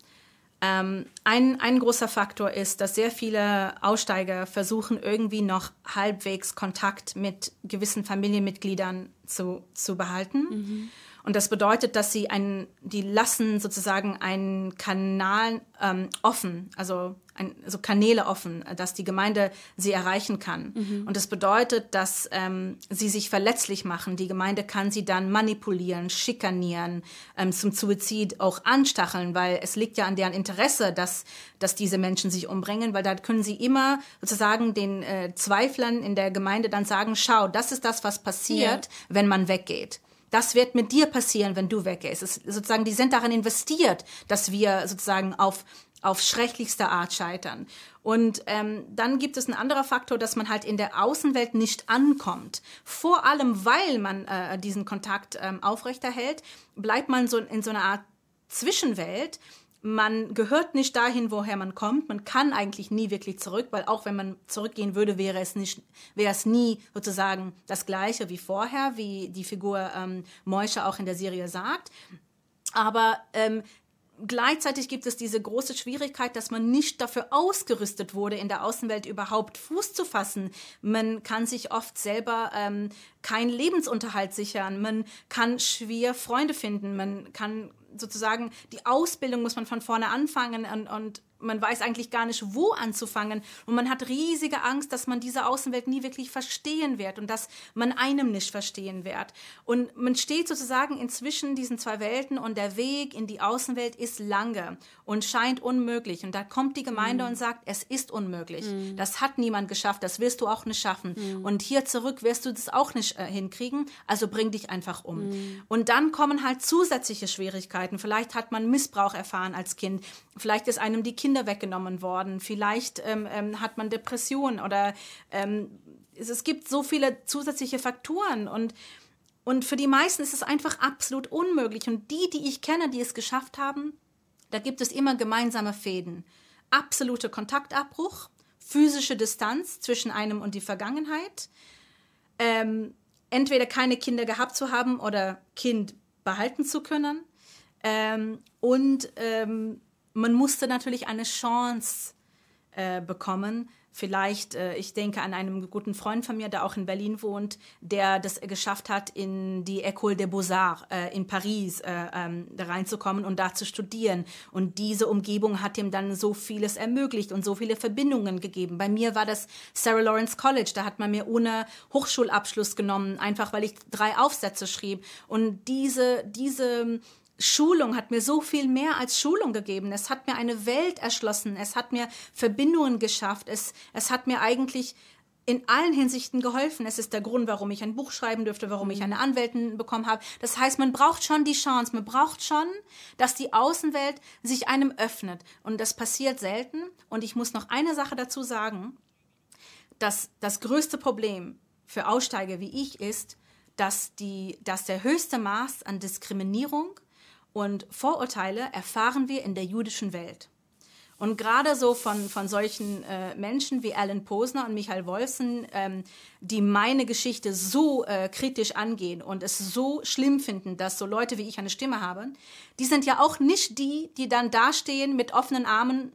Ähm, ein, ein großer Faktor ist, dass sehr viele Aussteiger versuchen, irgendwie noch halbwegs Kontakt mit gewissen Familienmitgliedern zu, zu behalten. Mhm. Und das bedeutet, dass sie einen, die lassen sozusagen einen Kanal ähm, offen, also ein, so Kanäle offen, dass die Gemeinde sie erreichen kann. Mhm. Und das bedeutet, dass ähm, sie sich verletzlich machen. Die Gemeinde kann sie dann manipulieren, schikanieren, ähm, zum Suizid auch anstacheln, weil es liegt ja an deren Interesse, dass, dass diese Menschen sich umbringen, weil da können sie immer sozusagen den äh, Zweiflern in der Gemeinde dann sagen, schau, das ist das, was passiert, ja. wenn man weggeht das wird mit dir passieren, wenn du weggehst. Es sozusagen, die sind darin investiert, dass wir sozusagen auf auf schrecklichste Art scheitern. Und ähm, dann gibt es ein anderer Faktor, dass man halt in der Außenwelt nicht ankommt. Vor allem, weil man äh, diesen Kontakt ähm, aufrechterhält, bleibt man so in so einer Art Zwischenwelt, man gehört nicht dahin, woher man kommt. Man kann eigentlich nie wirklich zurück, weil auch wenn man zurückgehen würde, wäre es nicht, wäre es nie sozusagen das Gleiche wie vorher, wie die Figur ähm, Moische auch in der Serie sagt. Aber ähm, Gleichzeitig gibt es diese große Schwierigkeit, dass man nicht dafür ausgerüstet wurde, in der Außenwelt überhaupt Fuß zu fassen. Man kann sich oft selber ähm, keinen Lebensunterhalt sichern. Man kann schwer Freunde finden. Man kann sozusagen die Ausbildung muss man von vorne anfangen und, und man weiß eigentlich gar nicht, wo anzufangen. Und man hat riesige Angst, dass man diese Außenwelt nie wirklich verstehen wird und dass man einem nicht verstehen wird. Und man steht sozusagen inzwischen diesen zwei Welten und der Weg in die Außenwelt ist lange und scheint unmöglich. Und da kommt die Gemeinde mhm. und sagt, es ist unmöglich. Mhm. Das hat niemand geschafft, das wirst du auch nicht schaffen. Mhm. Und hier zurück wirst du das auch nicht äh, hinkriegen, also bring dich einfach um. Mhm. Und dann kommen halt zusätzliche Schwierigkeiten. Vielleicht hat man Missbrauch erfahren als Kind. Vielleicht ist einem die Kinder weggenommen worden. Vielleicht ähm, ähm, hat man Depressionen oder ähm, es, es gibt so viele zusätzliche Faktoren und und für die meisten ist es einfach absolut unmöglich. Und die, die ich kenne, die es geschafft haben, da gibt es immer gemeinsame Fäden. Absolute Kontaktabbruch, physische Distanz zwischen einem und die Vergangenheit, ähm, entweder keine Kinder gehabt zu haben oder Kind behalten zu können ähm, und ähm, man musste natürlich eine Chance äh, bekommen. Vielleicht, äh, ich denke an einen guten Freund von mir, der auch in Berlin wohnt, der das geschafft hat, in die École des Beaux-Arts äh, in Paris äh, ähm, reinzukommen und da zu studieren. Und diese Umgebung hat ihm dann so vieles ermöglicht und so viele Verbindungen gegeben. Bei mir war das Sarah Lawrence College, da hat man mir ohne Hochschulabschluss genommen, einfach weil ich drei Aufsätze schrieb. Und diese, diese Schulung hat mir so viel mehr als Schulung gegeben. Es hat mir eine Welt erschlossen. Es hat mir Verbindungen geschafft. Es, es hat mir eigentlich in allen Hinsichten geholfen. Es ist der Grund, warum ich ein Buch schreiben dürfte, warum ich eine Anwältin bekommen habe. Das heißt, man braucht schon die Chance, man braucht schon, dass die Außenwelt sich einem öffnet. Und das passiert selten. Und ich muss noch eine Sache dazu sagen, dass das größte Problem für Aussteiger wie ich ist, dass, die, dass der höchste Maß an Diskriminierung und Vorurteile erfahren wir in der jüdischen Welt. Und gerade so von, von solchen äh, Menschen wie Alan Posner und Michael Wolfson, ähm, die meine Geschichte so äh, kritisch angehen und es so schlimm finden, dass so Leute wie ich eine Stimme haben, die sind ja auch nicht die, die dann dastehen mit offenen Armen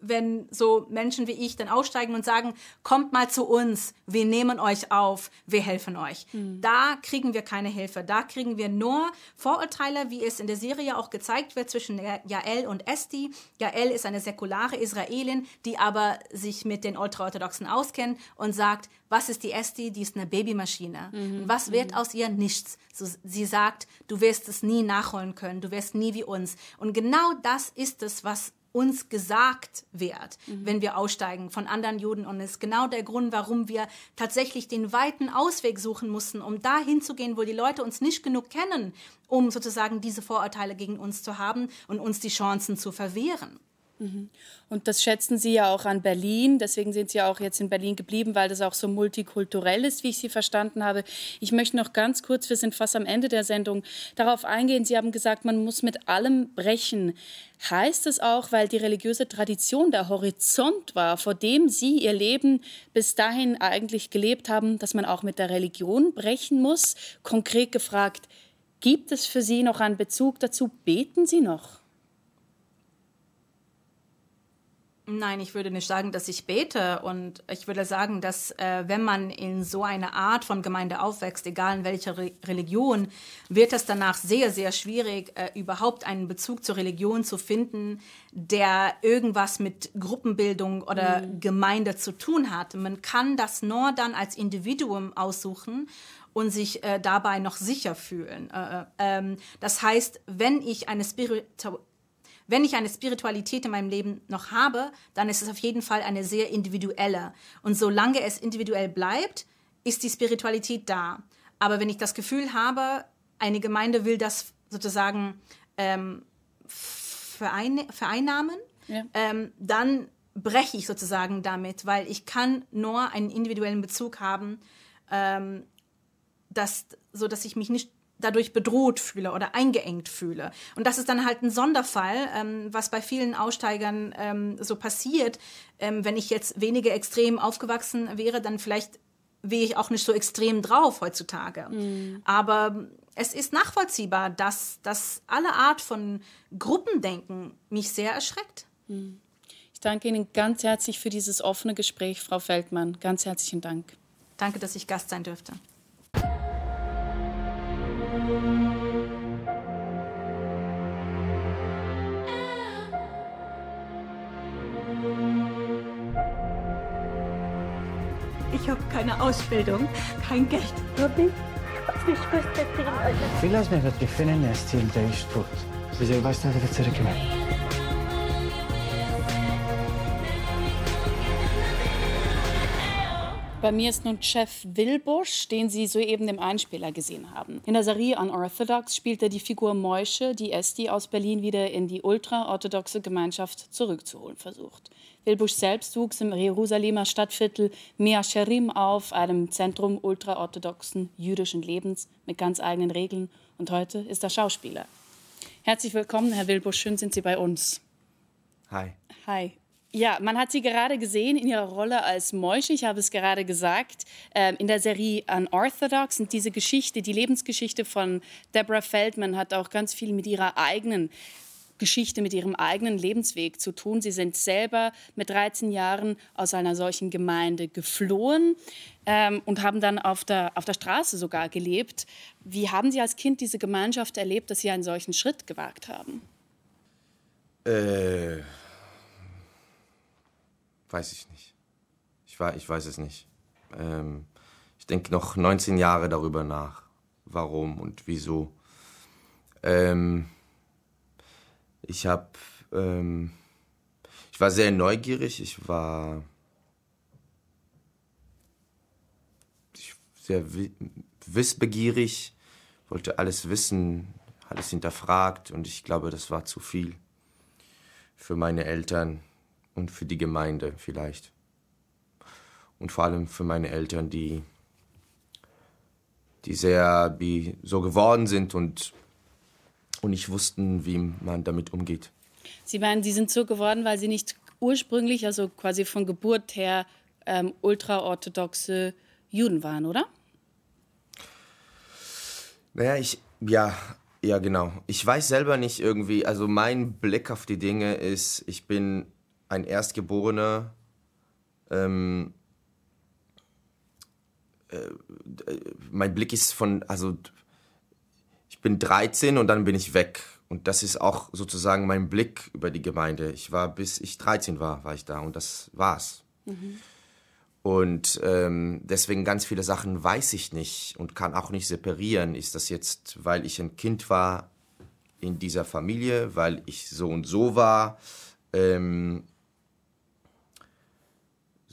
wenn so Menschen wie ich dann aussteigen und sagen, kommt mal zu uns, wir nehmen euch auf, wir helfen euch. Mhm. Da kriegen wir keine Hilfe. Da kriegen wir nur Vorurteile, wie es in der Serie auch gezeigt wird zwischen Jael und Esti. Jael ist eine säkulare Israelin, die aber sich mit den Ultraorthodoxen auskennt und sagt, was ist die Esti? Die ist eine Babymaschine. Mhm. Was wird mhm. aus ihr? Nichts. So, sie sagt, du wirst es nie nachholen können, du wirst nie wie uns. Und genau das ist es, was uns gesagt wird, mhm. wenn wir aussteigen von anderen Juden. Und es ist genau der Grund, warum wir tatsächlich den weiten Ausweg suchen mussten, um da hinzugehen, wo die Leute uns nicht genug kennen, um sozusagen diese Vorurteile gegen uns zu haben und uns die Chancen zu verwehren. Mhm. Und das schätzen Sie ja auch an Berlin. Deswegen sind Sie auch jetzt in Berlin geblieben, weil das auch so multikulturell ist, wie ich Sie verstanden habe. Ich möchte noch ganz kurz, wir sind fast am Ende der Sendung, darauf eingehen. Sie haben gesagt, man muss mit allem brechen. Heißt es auch, weil die religiöse Tradition der Horizont war, vor dem Sie Ihr Leben bis dahin eigentlich gelebt haben, dass man auch mit der Religion brechen muss? Konkret gefragt, gibt es für Sie noch einen Bezug dazu? Beten Sie noch? Nein, ich würde nicht sagen, dass ich bete. Und ich würde sagen, dass äh, wenn man in so eine Art von Gemeinde aufwächst, egal in welcher Re Religion, wird es danach sehr, sehr schwierig, äh, überhaupt einen Bezug zur Religion zu finden, der irgendwas mit Gruppenbildung oder mhm. Gemeinde zu tun hat. Man kann das nur dann als Individuum aussuchen und sich äh, dabei noch sicher fühlen. Äh, äh ähm, das heißt, wenn ich eine Spiritu wenn ich eine Spiritualität in meinem Leben noch habe, dann ist es auf jeden Fall eine sehr individuelle. Und solange es individuell bleibt, ist die Spiritualität da. Aber wenn ich das Gefühl habe, eine Gemeinde will das sozusagen ähm, verein vereinnahmen, ja. ähm, dann breche ich sozusagen damit, weil ich kann nur einen individuellen Bezug haben, ähm, dass, so dass ich mich nicht dadurch bedroht fühle oder eingeengt fühle. Und das ist dann halt ein Sonderfall, ähm, was bei vielen Aussteigern ähm, so passiert. Ähm, wenn ich jetzt weniger extrem aufgewachsen wäre, dann vielleicht wäre ich auch nicht so extrem drauf heutzutage. Mhm. Aber es ist nachvollziehbar, dass, dass alle Art von Gruppendenken mich sehr erschreckt. Mhm. Ich danke Ihnen ganz herzlich für dieses offene Gespräch, Frau Feldmann. Ganz herzlichen Dank. Danke, dass ich Gast sein dürfte. Ich habe keine Ausbildung, kein Geld. Robby, ich wüsste Vielleicht mir wird gefunden, er ist der ist tot. Bei mir ist nun Chef Wilbusch, den Sie soeben im Einspieler gesehen haben. In der Serie Unorthodox spielt er die Figur Moische, die Esti aus Berlin wieder in die ultraorthodoxe Gemeinschaft zurückzuholen versucht. Wilbusch selbst wuchs im Jerusalemer Stadtviertel Mea Sherim auf, einem Zentrum ultraorthodoxen jüdischen Lebens mit ganz eigenen Regeln. Und heute ist er Schauspieler. Herzlich willkommen, Herr Wilbusch. Schön sind Sie bei uns. Hi. Hi. Ja, man hat sie gerade gesehen in ihrer Rolle als Moische, ich habe es gerade gesagt, ähm, in der Serie Unorthodox. Und diese Geschichte, die Lebensgeschichte von Deborah Feldman hat auch ganz viel mit ihrer eigenen Geschichte mit ihrem eigenen Lebensweg zu tun. Sie sind selber mit 13 Jahren aus einer solchen Gemeinde geflohen ähm, und haben dann auf der, auf der Straße sogar gelebt. Wie haben Sie als Kind diese Gemeinschaft erlebt, dass Sie einen solchen Schritt gewagt haben? Äh, weiß ich nicht. Ich, war, ich weiß es nicht. Ähm, ich denke noch 19 Jahre darüber nach, warum und wieso. Ähm, ich habe, ähm, ich war sehr neugierig. Ich war sehr wissbegierig, wollte alles wissen, alles hinterfragt und ich glaube, das war zu viel für meine Eltern und für die Gemeinde vielleicht. Und vor allem für meine Eltern, die, die sehr wie so geworden sind und, und nicht wussten, wie man damit umgeht. Sie meinen, Sie sind so geworden, weil Sie nicht ursprünglich, also quasi von Geburt her, ähm, ultraorthodoxe Juden waren, oder? Naja, ich, ja, ja, genau. Ich weiß selber nicht irgendwie, also mein Blick auf die Dinge ist, ich bin ein Erstgeborener, ähm, äh, mein Blick ist von, also ich bin 13 und dann bin ich weg. Und das ist auch sozusagen mein Blick über die Gemeinde. Ich war, bis ich 13 war, war ich da und das war's. Mhm. Und ähm, deswegen ganz viele Sachen weiß ich nicht und kann auch nicht separieren. Ist das jetzt, weil ich ein Kind war in dieser Familie, weil ich so und so war, ähm,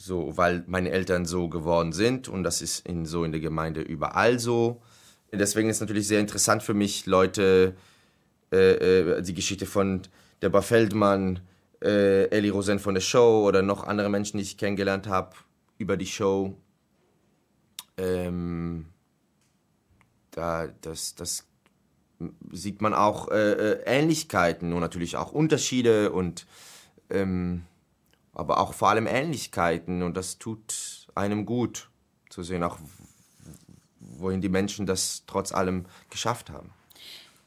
so, weil meine Eltern so geworden sind und das ist in, so in der Gemeinde überall so. Deswegen ist es natürlich sehr interessant für mich, Leute, äh, äh, die Geschichte von Deborah Feldmann, äh, Ellie Rosen von der Show oder noch andere Menschen, die ich kennengelernt habe, über die Show. Ähm, da, das, das sieht man auch äh, äh, Ähnlichkeiten und natürlich auch Unterschiede und ähm, aber auch vor allem Ähnlichkeiten und das tut einem gut zu sehen, auch wohin die Menschen das trotz allem geschafft haben.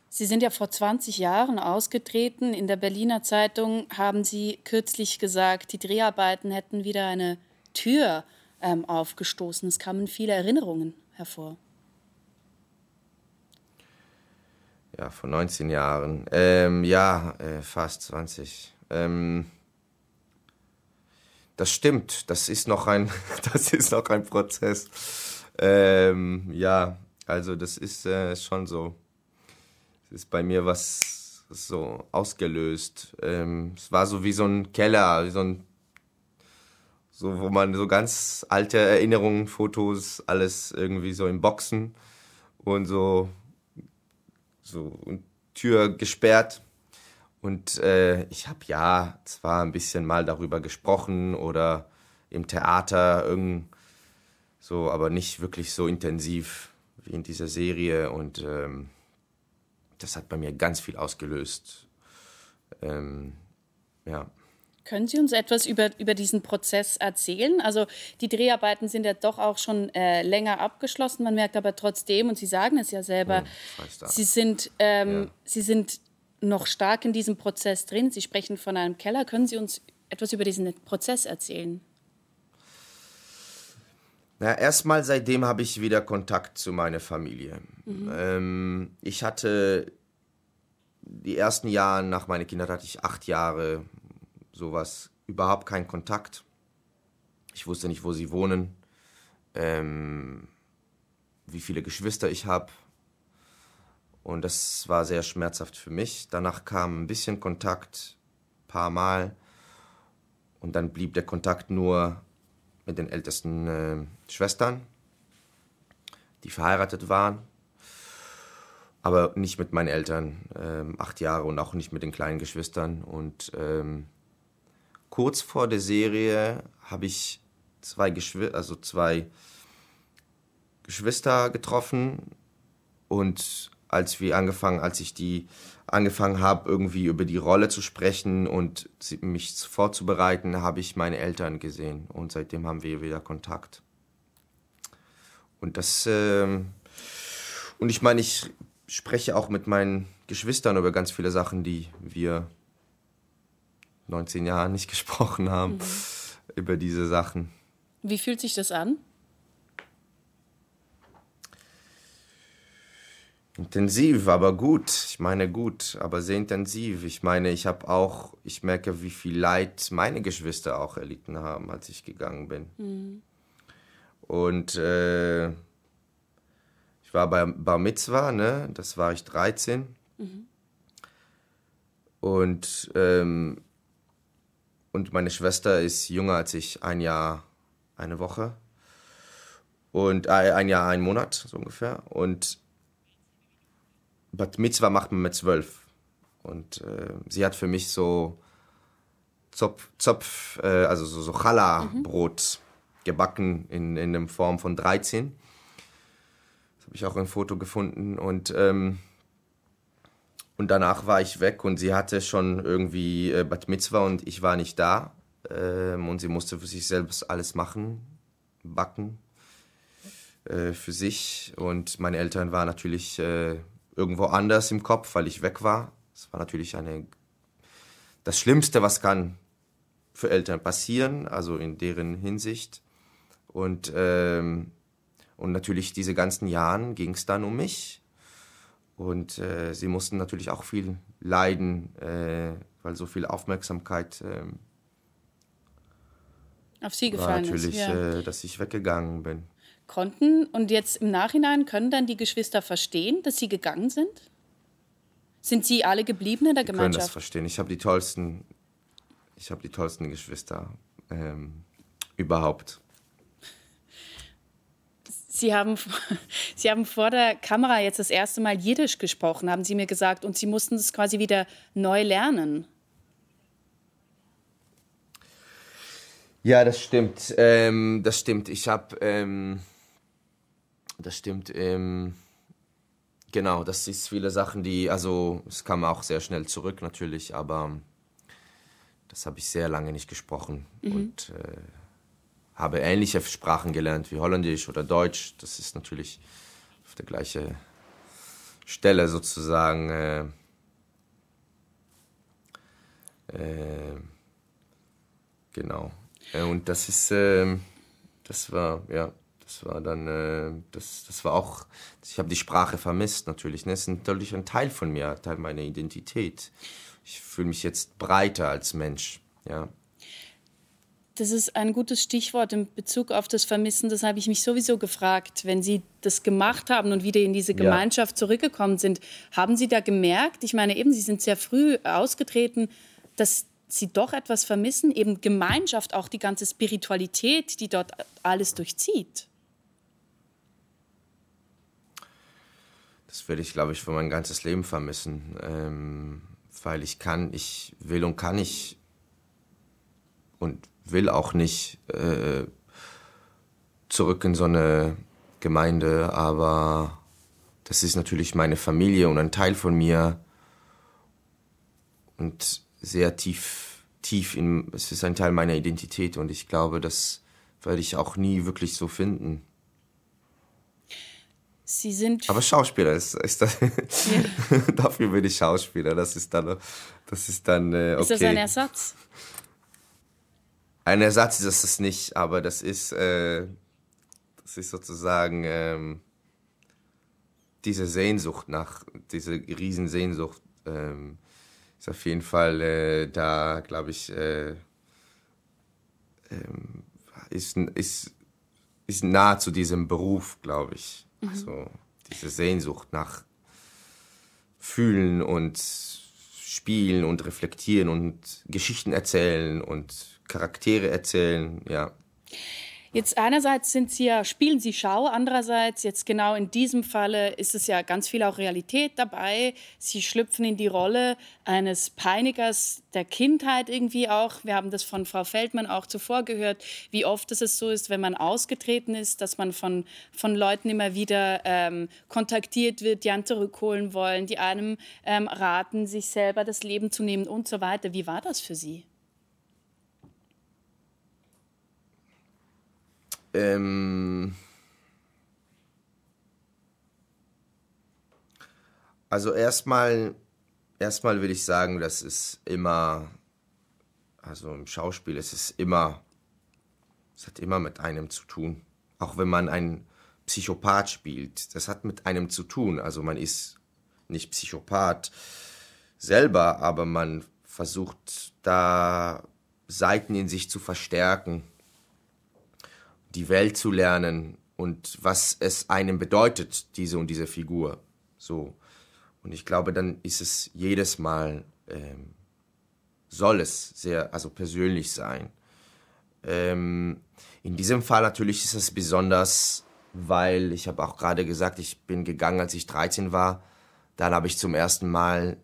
Sie sind ja vor 20 Jahren ausgetreten. In der Berliner Zeitung haben Sie kürzlich gesagt, die Dreharbeiten hätten wieder eine Tür ähm, aufgestoßen. Es kamen viele Erinnerungen hervor. Ja, vor 19 Jahren. Ähm, ja, äh, fast 20. Ähm, das stimmt. Das ist noch ein, <laughs> das ist noch ein Prozess. Ähm, ja, also das ist äh, schon so. Es ist bei mir was so ausgelöst. Ähm, es war so wie so ein Keller, wie so ein so wo man so ganz alte Erinnerungen, Fotos, alles irgendwie so in Boxen und so so Tür gesperrt. Und äh, ich habe ja zwar ein bisschen mal darüber gesprochen oder im Theater irgend so, aber nicht wirklich so intensiv wie in dieser Serie. Und ähm, das hat bei mir ganz viel ausgelöst. Ähm, ja. Können Sie uns etwas über, über diesen Prozess erzählen? Also die Dreharbeiten sind ja doch auch schon äh, länger abgeschlossen. Man merkt aber trotzdem, und Sie sagen es ja selber, oh, Sie, sind, ähm, ja. Sie sind noch stark in diesem Prozess drin. Sie sprechen von einem Keller. Können Sie uns etwas über diesen Prozess erzählen? Na, erstmal seitdem habe ich wieder Kontakt zu meiner Familie. Mhm. Ähm, ich hatte die ersten Jahre nach meiner Kindheit hatte ich acht Jahre sowas, überhaupt keinen Kontakt. Ich wusste nicht, wo sie wohnen, ähm, wie viele Geschwister ich habe. Und das war sehr schmerzhaft für mich. Danach kam ein bisschen Kontakt, paar Mal. Und dann blieb der Kontakt nur mit den ältesten äh, Schwestern, die verheiratet waren. Aber nicht mit meinen Eltern, ähm, acht Jahre und auch nicht mit den kleinen Geschwistern. Und ähm, kurz vor der Serie habe ich zwei, Geschw also zwei Geschwister getroffen und als wir angefangen, als ich die angefangen habe, irgendwie über die Rolle zu sprechen und mich vorzubereiten, habe ich meine Eltern gesehen und seitdem haben wir wieder Kontakt. Und das, äh, und ich meine, ich spreche auch mit meinen Geschwistern über ganz viele Sachen, die wir 19 Jahre nicht <laughs> gesprochen haben, mhm. über diese Sachen. Wie fühlt sich das an? Intensiv, aber gut. Ich meine gut, aber sehr intensiv. Ich meine, ich habe auch, ich merke, wie viel Leid meine Geschwister auch erlitten haben, als ich gegangen bin. Mhm. Und äh, ich war bei Bar Mitzwa, ne? Das war ich 13. Mhm. Und ähm, und meine Schwester ist jünger als ich, ein Jahr, eine Woche. Und äh, ein Jahr, ein Monat, so ungefähr. Und Bat Mitzvah macht man mit zwölf. Und äh, sie hat für mich so Zopf, Zopf äh, also so, so Challah-Brot mhm. gebacken in, in der Form von 13. Das habe ich auch ein Foto gefunden. Und, ähm, und danach war ich weg und sie hatte schon irgendwie äh, Bat Mitzvah und ich war nicht da. Ähm, und sie musste für sich selbst alles machen, backen äh, für sich. Und meine Eltern waren natürlich äh, irgendwo anders im Kopf, weil ich weg war. Das war natürlich eine, das Schlimmste, was kann für Eltern passieren, also in deren Hinsicht. Und, ähm, und natürlich diese ganzen Jahren ging es dann um mich. Und äh, sie mussten natürlich auch viel leiden, äh, weil so viel Aufmerksamkeit äh, auf sie gefallen war natürlich, ist. Ja. Äh, dass ich weggegangen bin konnten. Und jetzt im Nachhinein können dann die Geschwister verstehen, dass sie gegangen sind? Sind sie alle geblieben in der die Gemeinschaft? können das verstehen. Ich habe die tollsten, ich habe die tollsten Geschwister ähm, überhaupt. Sie haben, <laughs> Sie haben vor der Kamera jetzt das erste Mal Jiddisch gesprochen, haben Sie mir gesagt, und Sie mussten es quasi wieder neu lernen. Ja, das stimmt. Ähm, das stimmt. Ich habe ähm, das stimmt. Ähm, genau, das ist viele Sachen, die, also es kam auch sehr schnell zurück natürlich, aber das habe ich sehr lange nicht gesprochen mhm. und äh, habe ähnliche Sprachen gelernt wie Holländisch oder Deutsch. Das ist natürlich auf der gleichen Stelle sozusagen. Äh, äh, genau. Äh, und das ist, ähm, das war, ja, das war dann, äh, das, das war auch, ich habe die Sprache vermisst natürlich. Ne? Das ist natürlich ein Teil von mir, Teil meiner Identität. Ich fühle mich jetzt breiter als Mensch, ja. Das ist ein gutes Stichwort in Bezug auf das Vermissen. Das habe ich mich sowieso gefragt. Wenn Sie das gemacht haben und wieder in diese Gemeinschaft ja. zurückgekommen sind, haben Sie da gemerkt, ich meine eben, Sie sind sehr früh ausgetreten, dass Sie doch etwas vermissen, eben Gemeinschaft, auch die ganze Spiritualität, die dort alles durchzieht? Das werde ich, glaube ich, für mein ganzes Leben vermissen. Ähm, weil ich kann, ich will und kann nicht und will auch nicht äh, zurück in so eine Gemeinde, aber das ist natürlich meine Familie und ein Teil von mir und sehr tief, tief in, es ist ein Teil meiner Identität und ich glaube, das werde ich auch nie wirklich so finden. Sie sind. Aber Schauspieler ist, ist das. Ja. <laughs> Dafür bin ich Schauspieler. Das ist dann, das ist dann äh, okay. Ist das ein Ersatz? Ein Ersatz ist es nicht, aber das ist, äh, das ist sozusagen ähm, diese Sehnsucht nach, diese Riesensehnsucht ähm, ist auf jeden Fall äh, da, glaube ich, äh, ähm, ist, ist, ist nah zu diesem Beruf, glaube ich. Mhm. So diese Sehnsucht nach Fühlen und Spielen und Reflektieren und Geschichten erzählen und Charaktere erzählen, ja. Jetzt einerseits sind sie ja, spielen sie Schau, andererseits jetzt genau in diesem Falle ist es ja ganz viel auch Realität dabei. Sie schlüpfen in die Rolle eines Peinigers der Kindheit irgendwie auch. Wir haben das von Frau Feldmann auch zuvor gehört, wie oft es so ist, wenn man ausgetreten ist, dass man von, von Leuten immer wieder ähm, kontaktiert wird, die einen zurückholen wollen, die einem ähm, raten, sich selber das Leben zu nehmen und so weiter. Wie war das für Sie? Ähm, Also erstmal, erstmal will ich sagen, dass es immer, also im Schauspiel ist es immer, es hat immer mit einem zu tun. Auch wenn man einen Psychopath spielt, das hat mit einem zu tun. Also man ist nicht Psychopath selber, aber man versucht da Seiten in sich zu verstärken, die Welt zu lernen und was es einem bedeutet, diese und diese Figur. So. Und ich glaube, dann ist es jedes Mal, ähm, soll es sehr, also persönlich sein. Ähm, in diesem Fall natürlich ist es besonders, weil ich habe auch gerade gesagt, ich bin gegangen, als ich 13 war. Dann habe ich zum ersten Mal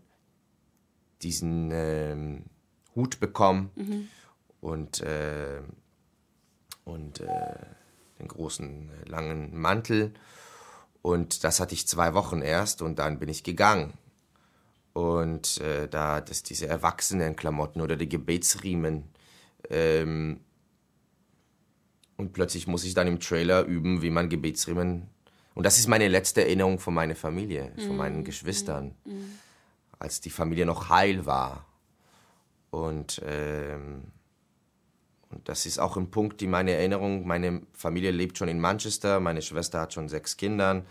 diesen ähm, Hut bekommen mhm. und, äh, und äh, den großen langen Mantel. Und das hatte ich zwei Wochen erst und dann bin ich gegangen. Und äh, da das diese Erwachsenenklamotten oder die Gebetsriemen. Ähm, und plötzlich muss ich dann im Trailer üben, wie man Gebetsriemen. Und das ist meine letzte Erinnerung von meiner Familie, von mhm. meinen Geschwistern, mhm. als die Familie noch heil war. Und ähm, und das ist auch ein Punkt, die meine Erinnerung, meine Familie lebt schon in Manchester, meine Schwester hat schon sechs Kinder.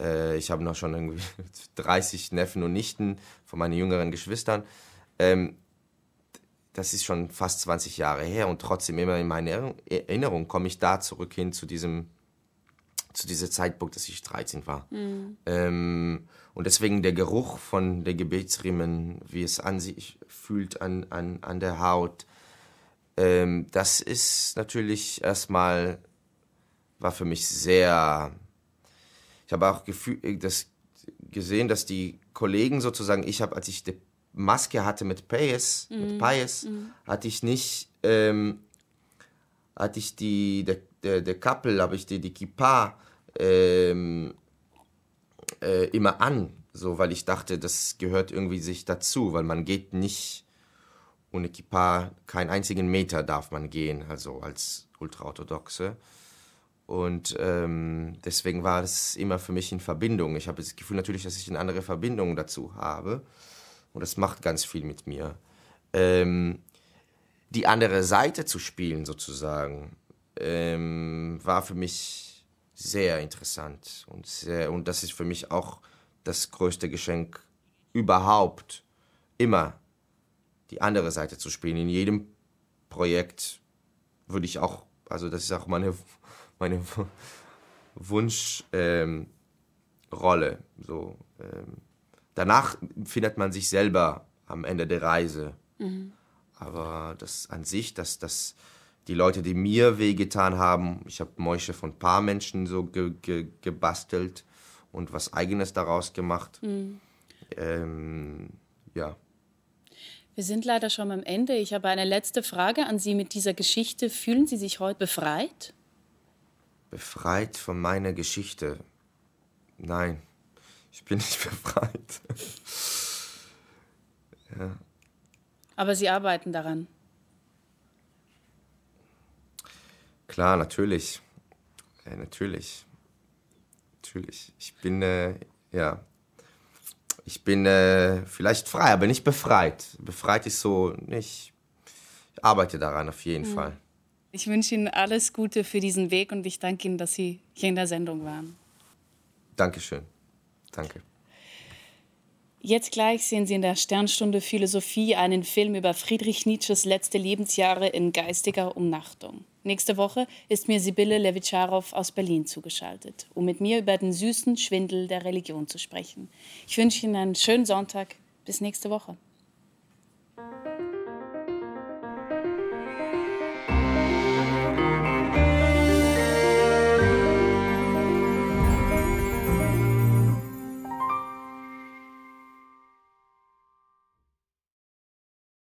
Äh, ich habe noch schon irgendwie <laughs> 30 Neffen und Nichten von meinen jüngeren Geschwistern. Ähm, das ist schon fast 20 Jahre her und trotzdem immer in meiner Erinnerung komme ich da zurück hin zu diesem, zu diesem Zeitpunkt, dass ich 13 war. Mhm. Ähm, und deswegen der Geruch von der Gebetsriemen, wie es an sich fühlt an, an, an der Haut, ähm, das ist natürlich erstmal, war für mich sehr, ich habe auch gefühl, äh, das gesehen, dass die Kollegen sozusagen, ich habe, als ich die Maske hatte mit Paes, mhm. mit Paes, mhm. hatte ich nicht, ähm, hatte ich die, der, der, der Kappel, habe ich die, die Kippa ähm, äh, immer an, so, weil ich dachte, das gehört irgendwie sich dazu, weil man geht nicht ohne Kippa keinen einzigen Meter darf man gehen, also als Ultraorthodoxe. Und ähm, deswegen war es immer für mich in Verbindung. Ich habe das Gefühl natürlich, dass ich eine andere Verbindung dazu habe. Und das macht ganz viel mit mir. Ähm, die andere Seite zu spielen, sozusagen, ähm, war für mich sehr interessant. Und, sehr, und das ist für mich auch das größte Geschenk überhaupt. Immer die andere Seite zu spielen. In jedem Projekt würde ich auch, also das ist auch meine, meine Wunschrolle. Ähm, so, ähm, danach findet man sich selber am Ende der Reise. Mhm. Aber das an sich, dass, dass die Leute, die mir wehgetan haben, ich habe Mäusche von ein paar Menschen so ge, ge, gebastelt und was Eigenes daraus gemacht. Mhm. Ähm, ja, wir sind leider schon am Ende. Ich habe eine letzte Frage an Sie mit dieser Geschichte. Fühlen Sie sich heute befreit? Befreit von meiner Geschichte? Nein, ich bin nicht <laughs> befreit. ja. Aber Sie arbeiten daran. Klar, natürlich. Ja, natürlich. Natürlich. Ich bin, äh, ja, ich bin äh, vielleicht frei, aber nicht befreit. Befreit ist so nicht. Ich arbeite daran auf jeden mhm. Fall. Ich wünsche Ihnen alles Gute für diesen Weg und ich danke Ihnen, dass Sie hier in der Sendung waren. Dankeschön. Danke. Jetzt gleich sehen Sie in der Sternstunde Philosophie einen Film über Friedrich Nietzsches letzte Lebensjahre in geistiger Umnachtung. Nächste Woche ist mir Sibylle Levitscharow aus Berlin zugeschaltet, um mit mir über den süßen Schwindel der Religion zu sprechen. Ich wünsche Ihnen einen schönen Sonntag. Bis nächste Woche.